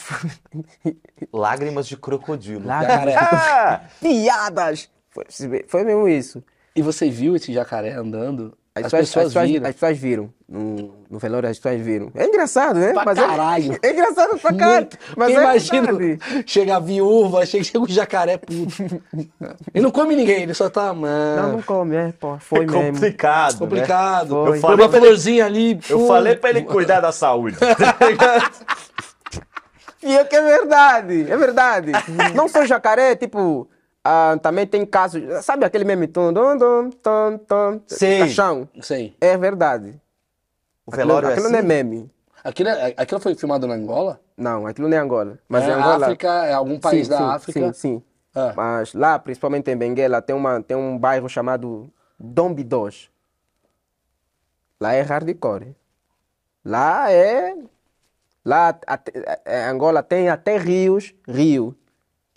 Lágrimas de crocodilo. Lágrimas. Ah, piadas! Foi, foi mesmo isso. E você viu esse jacaré andando? As, As, pessoas, pessoas, as, pessoas, viram. as pessoas viram. No, no velório as pessoas viram. É engraçado, né? Pra é- caralho. É, engraçado pra caralho. Mas Porque é imagina, verdade. chega a viúva, chega, chega o jacaré puto. ele não come ninguém, ele só tá, Não, mano. não come, é, pô. Foi É mesmo. complicado, né? complicado. Foi. Eu Eu falei uma florzinha ali. Eu pum. falei pra ele cuidar da saúde. E é que é verdade, é verdade. não só jacaré, tipo, ah, também tem casos, sabe aquele meme tom, tom, tom, tom, tom, Sei. caixão? Sei. É verdade. O velório aquilo, é aquilo não é assim? meme. Aquilo, é- aquilo foi filmado na Angola? Não, aquilo não é Angola. Mas é em Angola. África, é algum país sim, da sim, África. Sim, sim. Ah. Mas lá, principalmente em Benguela, tem, uma, tem um bairro chamado Dombidos. Lá é hardcore. Lá é. Lá, até- é, Angola tem até rios, rio,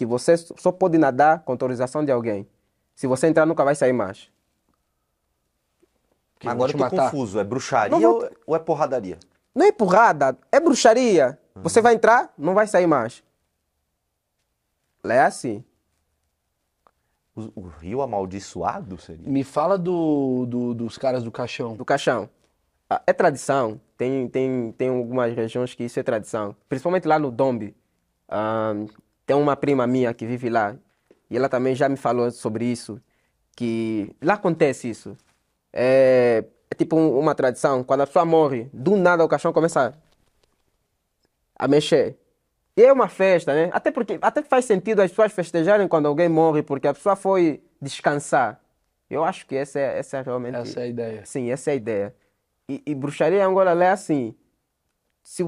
que você só pode nadar com autorização de alguém. Se você entrar, nunca vai sair mais. Que Agora eu tô matar. confuso. É bruxaria vou- ou- ou é porradaria? Não é porrada, é bruxaria. Você vai entrar, não vai sair mais. Lá é assim. O, o rio amaldiçoado seria? Me fala do, do- dos caras do caixão. do caixão. Ah, É tradição. Tem, tem, tem algumas regiões que isso é tradição. Principalmente lá no Dombe. Ah, tem uma prima minha que vive lá. E ela também já me falou sobre isso. Que lá acontece isso. É, é tipo um- uma tradição. Quando a pessoa morre, do nada o caixão começa a mexer. E é uma festa, né? Até porque até faz sentido as pessoas festejarem quando alguém morre, porque a pessoa foi descansar. Eu acho que essa é, essa é realmente. Essa é a ideia. Sim, essa é a ideia. E, e bruxaria em Angola é assim. Se,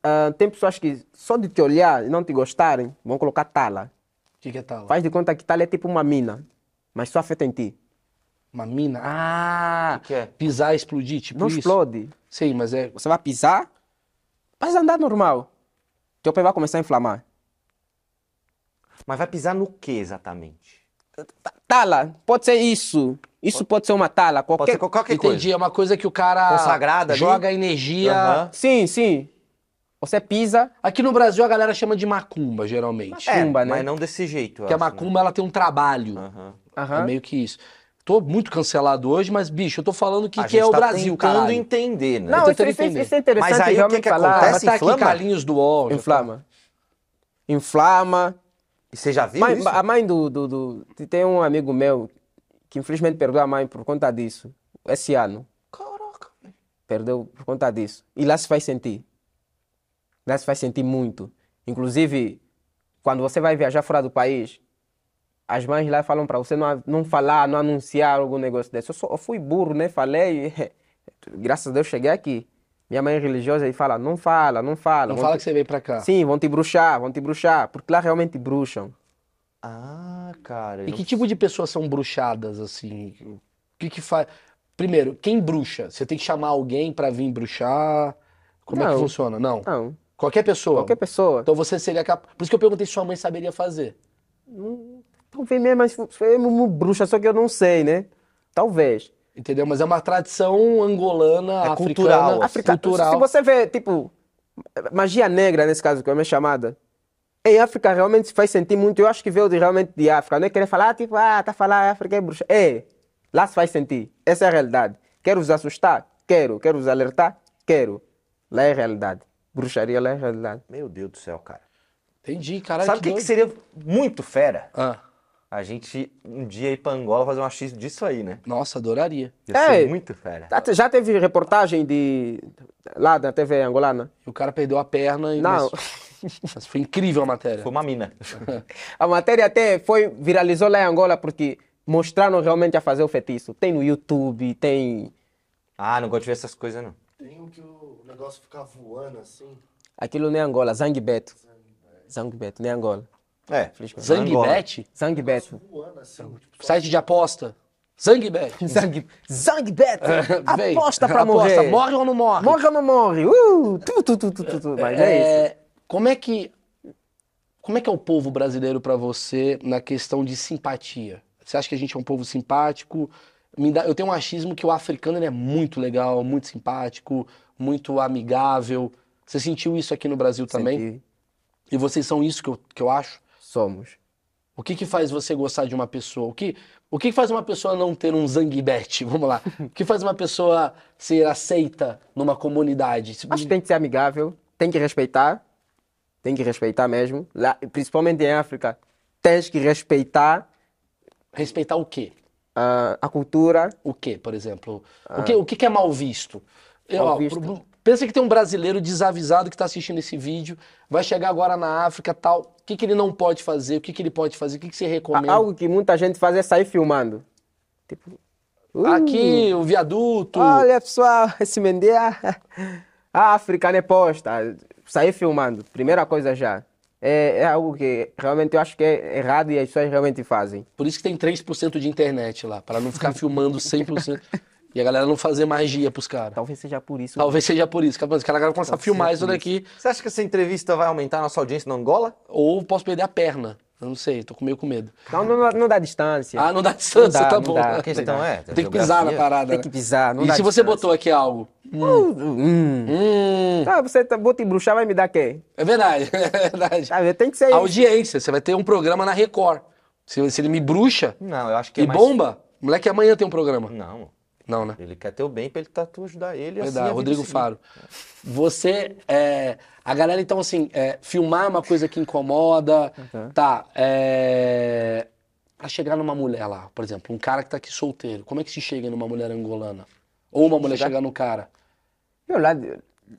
ah, tem pessoas que só de te olhar e não te gostarem, vão colocar tala. O que, que é tal? Faz de conta que tala é tipo uma mina, mas só afeta em ti. Uma mina? Ah! que é? Pisar e explodir, tipo Não isso. explode. Sim, mas é. Você vai pisar, vai andar normal. teu pé vai começar a inflamar. Mas vai pisar no que exatamente? Tala, pode ser isso. Isso pode ser uma tala. Pode Qualquer... ser qualquer Entendi, coisa. é uma coisa que o cara Consagrada ali? joga energia. Aham. Sim, sim. Você pisa, Aqui no Brasil a galera chama de macumba, geralmente. É, Chumba, né? mas não desse jeito. Porque a né? macumba ela tem um trabalho. Aham. Aham. É meio que isso. Tô muito cancelado hoje, mas, bicho, eu tô falando que, que é o tá Brasil, tentando caralho. entender, né? Não, tô isso, entender. isso é interessante Mas aí o que que falar. acontece? Mas tá aqui inflama? Carlinhos do UOL. já Inflama. Inflama. E você já viu Mãe- isso? a mãe do, do, do- Tem um amigo meu que infelizmente perdeu a mãe por conta disso. Esse ano. Caraca. Perdeu por conta disso. E lá se faz sentir. Lá se faz sentir muito. Inclusive, quando você vai viajar fora do país, as mães lá falam para você não, não falar, não anunciar algum negócio desse. Eu, só, eu fui burro, né? Falei. Graças a Deus cheguei aqui. Minha mãe é religiosa e fala, não fala, não fala. Não fala te- que você veio pra cá. Sim, vão te bruxar, vão te bruxar. Porque lá realmente bruxam. Ah, cara. E não- que tipo de pessoas são bruxadas, assim? O que que faz... Primeiro, quem bruxa? Você tem que chamar alguém pra vir bruxar? Como é que Não. funciona? Não. Não, Qualquer pessoa. qualquer pessoa. Então você seria capaz... Por isso que eu perguntei se sua mãe saberia fazer. Talvez mesmo, mas foi uma bruxa, só que eu não sei, né? Talvez. Entendeu? Mas é uma tradição angolana, É africana, cultural, assim. Africa- cultural. Se você vê, tipo, magia negra, nesse caso, que é a minha chamada, em África realmente se faz sentir muito. Eu acho que veio de, realmente de África. Não é querer falar, tipo, ah, tá falando África é bruxa. É, lá se faz sentir. Essa é a realidade. Quero os assustar? Quero. Quero os alertar? Quero. Lá é a realidade. Bruxaria lá é a realidade. Meu Deus do céu, cara. Entendi, caralho. Sabe o que, que doido. seria muito fera? Ah, A gente um dia ir pra Angola fazer um X disso aí, né? nossa, adoraria. Ia É. ser muito fera. Já te- Já teve reportagem de lá da TV angolana? E o cara perdeu a perna e... Não. Mas foi incrível a matéria. Foi uma mina. A matéria até foi viralizou lá em Angola porque mostraram realmente a fazer o feitiço. Tem no YouTube, tem Ah, não gosto de ver essas coisas, não. Tem um que o negócio fica voando assim. aquilo não é Angola, Zangbeto. Zangbeto, não é Angola. É. Felizmente. Zangbet? Zangbeto. Voando assim. Tipo, Site de aposta. Zangbet. Zang... Zangbeto! Véi, Aposta pra aposta, morrer. Morre ou não morre? Morre ou não morre? Uh, tu, tu, tu, tu, tu, tu. Mas é, isso. Como é que como é que é o povo brasileiro pra você na questão de simpatia? Você acha que a gente é um povo simpático? Dá- eu tenho um achismo que o africano é muito legal, muito simpático, muito amigável. Você sentiu isso aqui no Brasil também? Senti. E vocês são isso que eu, que eu acho? Somos. O que que faz você gostar de uma pessoa? O que, o que faz uma pessoa não ter um zanguibete? Vamos lá. O que faz uma pessoa ser aceita numa comunidade? Acho que tem que ser amigável, tem que respeitar. Tem que respeitar mesmo. Lá, principalmente em África, tens que respeitar Respeitar o quê? ah, a cultura. O quê, por exemplo? O, que, o que é mal visto? Eu, Mal ó, visto. pro- pensa que tem um brasileiro desavisado que está assistindo esse vídeo, vai chegar agora na África tal. O que, que ele não pode fazer? O que, que ele pode fazer? O que, que você recomenda? Algo que muita gente faz é sair filmando. Tipo, uh, Aqui, o viaduto. Olha, pessoal, esse mendia. A África não é posta. Sair filmando, primeira coisa já. É, é algo que realmente eu acho que é errado e as pessoas realmente fazem. Por isso que tem 3% de internet lá, para não ficar filmando 100%. E a galera não fazer magia pros caras. Talvez seja por isso. Talvez seja por isso. que Os caras vão começar a filmar isso daqui. Você acha que essa entrevista vai aumentar a nossa audiência na Angola? Ou posso perder a perna. Eu não sei, tô com meio com medo. Não, não, não dá distância. Ah, não dá distância, Não dá, tá não bom. dá. A questão é. Tem que pisar na parada. Tem né? que pisar. Não E dá se você botou aqui algo? Hum. Hum, Ah, você tá, vou te bruxar, vai me dar quê? é verdade, é verdade. Sabe, tem que ser isso. Audiência, você vai ter um programa na Record. Se, se ele me bruxa Não, eu acho que é e mais... bomba, moleque amanhã tem um programa. Não, Não, né? ele quer ter o bem pra ele tá, tu ajudar ele. assim, a Verdade, vida Rodrigo seguir. Faro. Você, é, a galera, então, assim, é, filmar é uma coisa que incomoda, tá, é, pra chegar numa mulher lá, por exemplo, um cara que tá aqui solteiro, como é que se chega numa mulher angolana? Ou uma mulher Chegar- chegar no cara? Eu lá,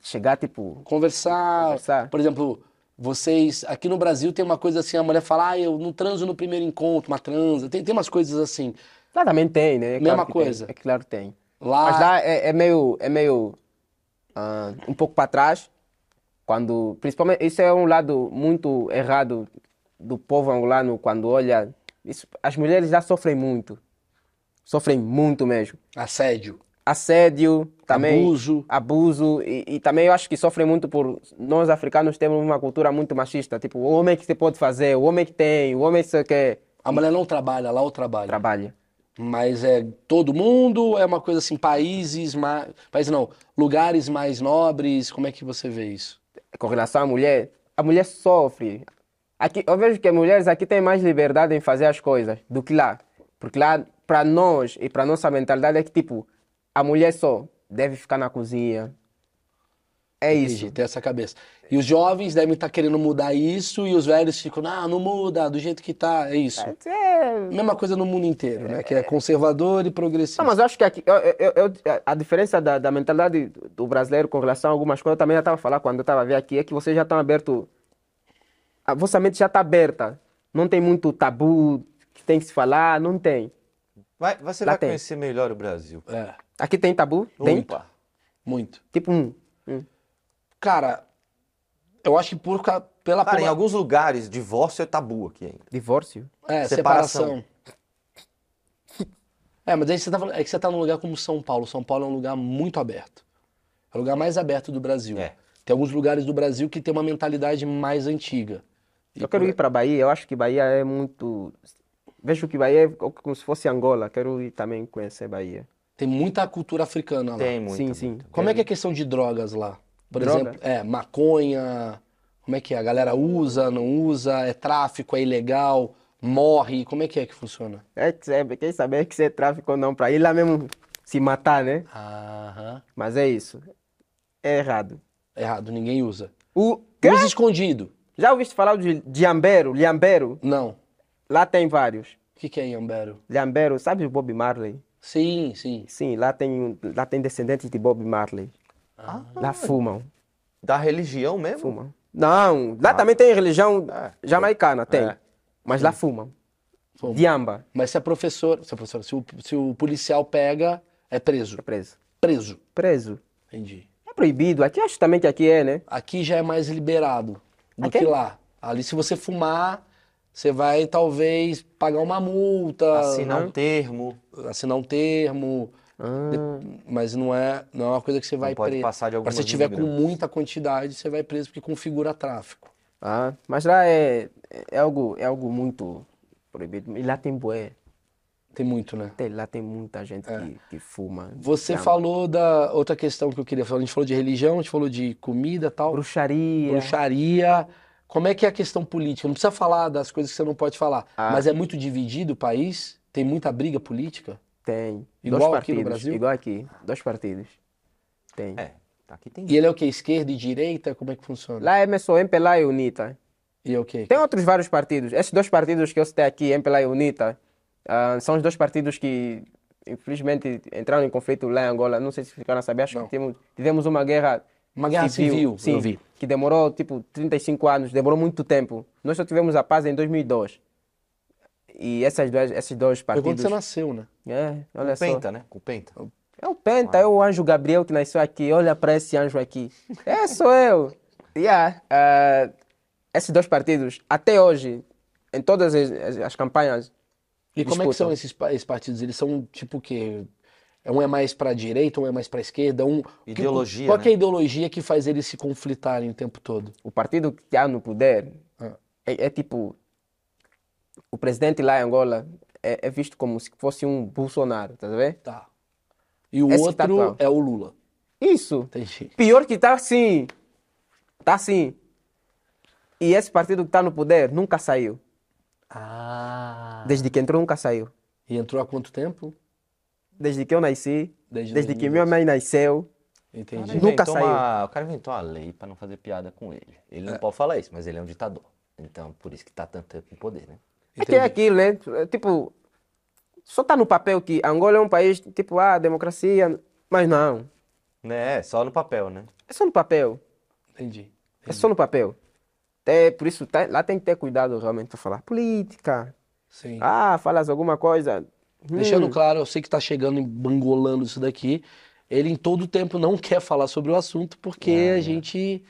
chegar, tipo, Conversar, Conversar. por exemplo, vocês, aqui no Brasil tem uma coisa assim, a mulher fala, ah, eu não transo no primeiro encontro, uma transa, tem, tem umas coisas assim. lá também tem, né? É Mesma claro coisa. Tem. É claro que tem. Lá, Mas lá é, é meio, é meio ah, um pouco para trás, quando, principalmente, isso é um lado muito errado do povo angolano quando olha, isso, as mulheres já sofrem muito, sofrem muito mesmo, assédio. Assédio, também Abuso. abuso e, e também eu acho que sofrem muito por nós africanos temos uma cultura muito machista, tipo, o homem que você pode fazer, o homem que tem, o homem que você quer A mulher não trabalha lá ou trabalha? trabalha. Mas é todo mundo? É uma coisa assim, países mais. Países não, lugares mais nobres? Como é que você vê isso? Com relação à mulher, a mulher sofre. Aqui, eu vejo que as mulheres aqui têm mais liberdade em fazer as coisas do que lá. Porque lá, para nós e para nossa mentalidade é que, tipo, a mulher só deve ficar na cozinha. É isso. Tem essa cabeça. E os jovens devem estar querendo mudar isso e os velhos ficam, não, não muda, do jeito que tá, é isso. É, Mesma coisa no mundo inteiro, né? Que é conservador e progressista. Não, mas eu acho que aqui, eu- eu- eu- a diferença da, da mentalidade do brasileiro com relação a algumas coisas, eu também já estava falando quando eu estava a ver aqui, é que vocês já estão abertos, a vossa mente já está aberta. Não tem muito tabu que tem que se falar, não tem. Vai, você Lá vai tem. conhecer melhor o Brasil. É, Aqui tem tabu? Tem? Opa. muito. Tipo um. um. Cara, eu acho que por, pela... Cara, em alguns lugares, divórcio é tabu aqui ainda. Divórcio? É, Separação. separação. É, mas aí você tá falando, é que você tá num lugar como São Paulo. São Paulo é um lugar muito aberto. É o lugar mais aberto do Brasil. É. Tem alguns lugares do Brasil que tem uma mentalidade mais antiga. E Eu quero por- ir para Bahia, eu acho que Bahia é muito. Vejo que Bahia é co- como se fosse Angola, quero ir também conhecer Bahia. Tem muita cultura africana lá. Tem muito. Sim, sim. Como é que é a questão de drogas lá? Por Droga? exemplo, é, maconha, como é que é? A galera usa, não usa, é tráfico, é ilegal, morre, como é que é que funciona? É que sabe, quem saber que você é tráfico ou não, para ir lá mesmo se matar, né? Aham. Mas é isso. É errado. Errado, ninguém usa. O quê? Usa escondido. Já ouviste falar de Liambero? Liambero? Não. Lá tem vários. O que que é Iambero? Liambero, sabe o Bob Marley? Sim, sim. Sim, lá tem, um- lá tem descendentes de Bob Marley. Lá fumam, Da religião mesmo? fumam. Não, lá também tem religião É. jamaicana, tem. É. Mas lá fumam. Fumam. Diamba, Mas se é professor, se é professor, se o, se o policial pega, é preso. é preso. Preso. Preso. Entendi. É proibido. Aqui acho também que aqui é, né? Aqui já é mais liberado do Aqui? que lá. Ali, se você fumar, você vai talvez pagar uma multa, Assinar né? um termo. assinar um termo, Ah, mas não é, não é uma coisa que você vai pode preso. passar de Agora, se algumas tiver com muita quantidade, você vai preso porque configura tráfico. ah, mas lá é, é, algo, é algo muito proibido. E lá tem bué. Tem muito, né? Tem, lá tem muita gente que, que fuma. Você falou da outra questão que eu queria falar. A gente falou de religião, a gente falou de comida e tal. Bruxaria. bruxaria. Como é que é a questão política? Não precisa falar das coisas que você não pode falar, Ah. mas é muito dividido o país? Tem muita briga política? Tem. Igual dois aqui no partidos. Brasil? Igual aqui. Dois partidos. Tem. É, aqui tem. E ele é o quê? Esquerda e direita? Como é que funciona? Lá é só MPLA e UNITA. E é o quê? Tem outros vários partidos. Esses dois partidos que eu citei aqui, MPLA e UNITA, ah, são os dois partidos que, infelizmente, entraram em conflito lá em Angola. Não sei se ficaram a saber. Acho Não. que temos, tivemos uma guerra Uma guerra civil, sim, eu vi. Que demorou tipo 35 anos, demorou muito tempo. Nós só tivemos a paz em 2002. E essas duas, esses dois Foi quando partidos. você nasceu, né? É, olha Com só. penta, né? Com penta. É o Penta, é o anjo Gabriel que nasceu aqui. Olha para esse anjo aqui. É, sou eu. Yeah. ah, esses dois partidos, até hoje, em todas as, as- as campanhas, E como é que são disputam. esses, esses partidos? Eles são tipo o quê? Um é mais pra direita, um é mais pra esquerda, um... Ideologia, Qual que é a né? ideologia que faz eles se conflitarem o tempo todo? o partido que está no poder Ah. é, é tipo. O presidente lá em Angola é, é visto como se fosse um Bolsonaro, tá vendo? Tá. E o Esse tá outro atual. é o Lula. Isso. Entendi. Pior que tá assim. Tá assim. E esse partido que está no poder nunca saiu. Ah. Desde que entrou, nunca saiu. E entrou há quanto tempo? Desde que eu nasci, Desde desde que 2012. minha mãe nasceu. Entendi. Nunca saiu. uma- O cara inventou uma lei pra não fazer piada com ele. Ele não pode falar isso, mas ele é um ditador. Então, por isso que tá tanto tempo no poder, né? É que é Entendi. aquilo, né? É Tipo, só tá no papel que Angola é um país, tipo, ah, democracia. Mas não. Né? Só no papel, né? É só no papel. Entendi. É só no papel. É, por isso, tá- lá tem que ter cuidado realmente para falar política. Sim. Ah, falas alguma coisa. Hum, Deixando claro, eu sei que tá chegando e bangolando isso daqui. Ele em todo tempo não quer falar sobre o assunto porque a gente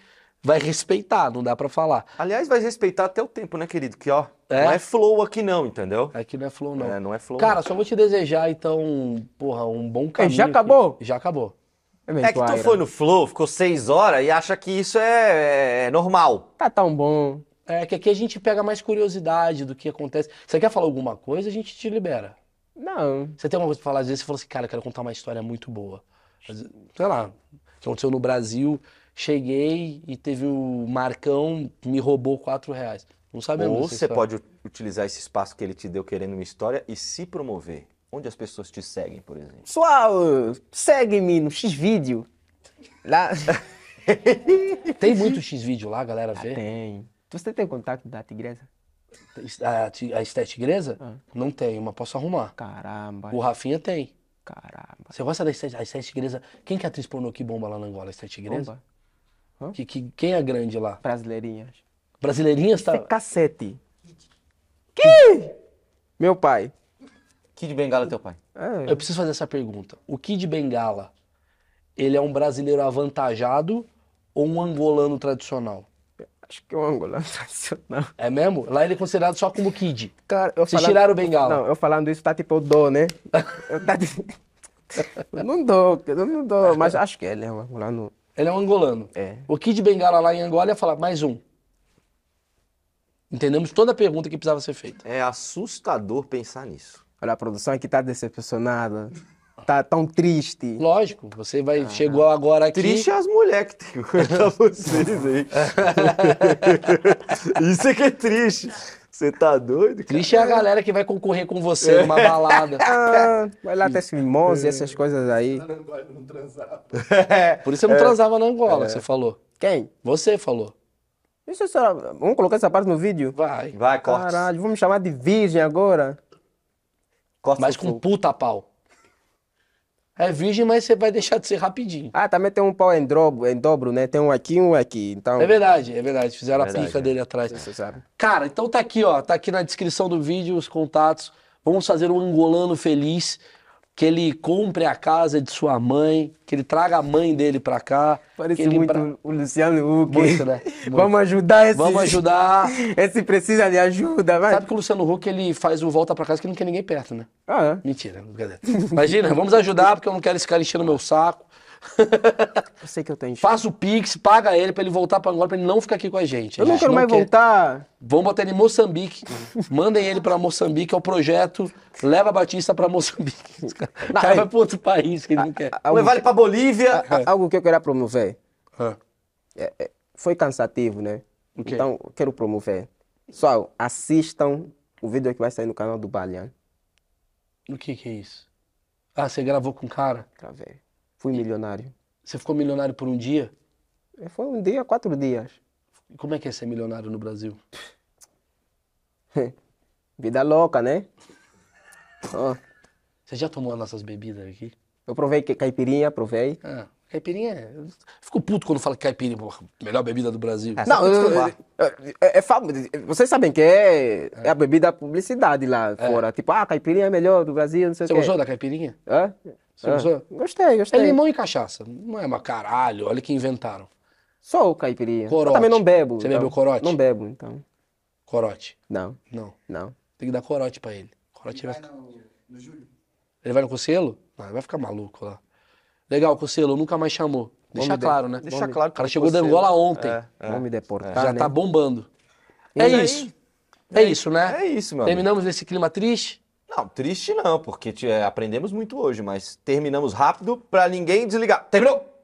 vai respeitar, não dá pra falar. Aliás, vai respeitar até o tempo, né, querido? Que, ó, É? não é flow aqui não, entendeu? Aqui não é flow, não. É, não é flow. Cara, só vou te desejar, então, porra, um bom caminho. já aqui. acabou? Já acabou. não. É que tu foi no flow, ficou seis horas e acha que isso é, é normal. Tá tão bom. É que aqui a gente pega mais curiosidade do que acontece. Você quer falar alguma coisa, a gente te libera. Não. Você tem alguma coisa pra falar? Às vezes você fala assim, cara, eu quero contar uma história muito boa. Sei lá, o que aconteceu no Brasil, cheguei e teve o Marcão, me roubou quatro reais. Não sabemos. Ou você pode utilizar esse espaço que ele te deu querendo uma história e se promover. Onde as pessoas te seguem, por exemplo. Pessoal, segue-me no X-Vídeo. Lá. Tem muito X-Vídeo lá, galera vê? Tem. Você tem contato da tigresa? A, a Estética Tigresa? Ah. Não tenho, mas posso arrumar. Caramba. O Rafinha tem. Caramba. Você gosta da Estética, a Estética? Quem que é a atriz pornô que bomba lá na Angola? A Estética? Bomba. Que, que, quem é grande lá? Brasileirinhas. Brasileirinhas tá... Cacete. Que? Meu pai. Kid Bengala é teu pai. É. Eu preciso fazer essa pergunta. O Kid Bengala, ele é um brasileiro avantajado ou um angolano tradicional? Acho que é um angolano tradicional. É mesmo? Lá ele é considerado só como Kid. Cara, eu Vocês tiraram o Bengala? Não, eu falando isso, tá tipo, eu dou, né? Eu tá... eu não dou, eu não dou, mas acho que ele é um angolano. Ele é um angolano. É. O Kid Bengala lá em Angola ia falar mais um. Entendemos toda a pergunta que precisava ser feita. É assustador pensar nisso. Olha, a produção aqui tá decepcionada. Tá tão triste. Lógico, você vai chegou agora aqui. Triste é as mulheres que tem que aguentar vocês aí. Isso é que é triste. Você tá doido, cara? Triste é a galera que vai concorrer com você numa balada. Ah, vai lá ter mimose e essas coisas aí. Não. Por isso você não transava na Angola, que você falou. Quem? Você falou. Isso é só... Vamos colocar essa parte no vídeo? Vai. Vai, corta. Caralho, vamos me chamar de virgem agora? Corta Mas com puta pau. É virgem, mas você vai deixar de ser rapidinho. Ah, também tem um pau em dobro, em dobro né? Tem um aqui e um aqui. Então, É verdade, é verdade. Fizeram Verdade, a pica é. dele atrás. você sabe. Cara, então tá aqui, ó. Tá aqui na descrição do vídeo os contatos. Vamos fazer um angolano feliz. Que ele compre a casa de sua mãe. Que ele traga a mãe dele pra cá. Parece que ele muito bra- o Luciano Huck. Muito, né? Muito. Vamos ajudar esse... Vamos ajudar. Esse precisa de ajuda, vai. Sabe que o Luciano Huck ele faz o volta pra casa que não quer ninguém perto, né? Ah, é? Mentira, brincadeira. Imagina, vamos ajudar porque eu não quero esse cara enchendo meu saco. Eu sei que eu tenho... Faz o Pix, paga ele pra ele voltar pra Angola, pra ele não ficar aqui com a gente. A Eu não gente quero mais quer. voltar. Vamos botar ele em Moçambique. Mandem ele pra Moçambique, é o projeto Leva Batista pra Moçambique. O cara vai pra outro país que ele não quer. Algo, Leva ele pra Bolívia. a- algo que eu queria promover. Ah. É, é, foi cansativo, né? O quê? Então, eu quero promover. Pessoal, assistam o vídeo que vai sair no canal do Balian. O que que é isso? Ah, você gravou com o cara? Pra ver. Fui milionário. Você ficou milionário por um dia? É, Foi um dia, quatro dias. Como é que é ser milionário no Brasil? Vida louca, né? Ó, Você já tomou as nossas bebidas aqui? eu provei que caipirinha, provei. Ah, caipirinha é... eu Fico puto quando fala que caipirinha, porra, melhor bebida do Brasil. É, Não, eu- é, é famo- vocês sabem que é, é a bebida publicidade lá fora. Tipo, ah, caipirinha é melhor do Brasil, não sei Você o quê. gostou da caipirinha? Hã? Você gostou? Gostei, É gostei. limão e cachaça. Não é uma caralho, olha que inventaram. Só o caipirinha. Corote. Eu também não bebo. Você então. bebeu corote? Não bebo, então. Corote. Não, Não. não. Tem que dar corote pra ele. Corote vai Vai ficar... no, no Júlio. Ele vai no Conselho? Não, ele vai ficar maluco lá. Legal, Conselho, nunca mais chamou. Deixa Vamos de- claro, né? Deixa claro O cara chegou da Angola ontem. É, é. Vamos me deportar, Já né? tá bombando. E É aí? isso. É isso, né? É isso, amigo. Terminamos nesse clima triste. Não, triste não, porque te- é, aprendemos muito hoje, mas terminamos rápido pra ninguém desligar. Terminou!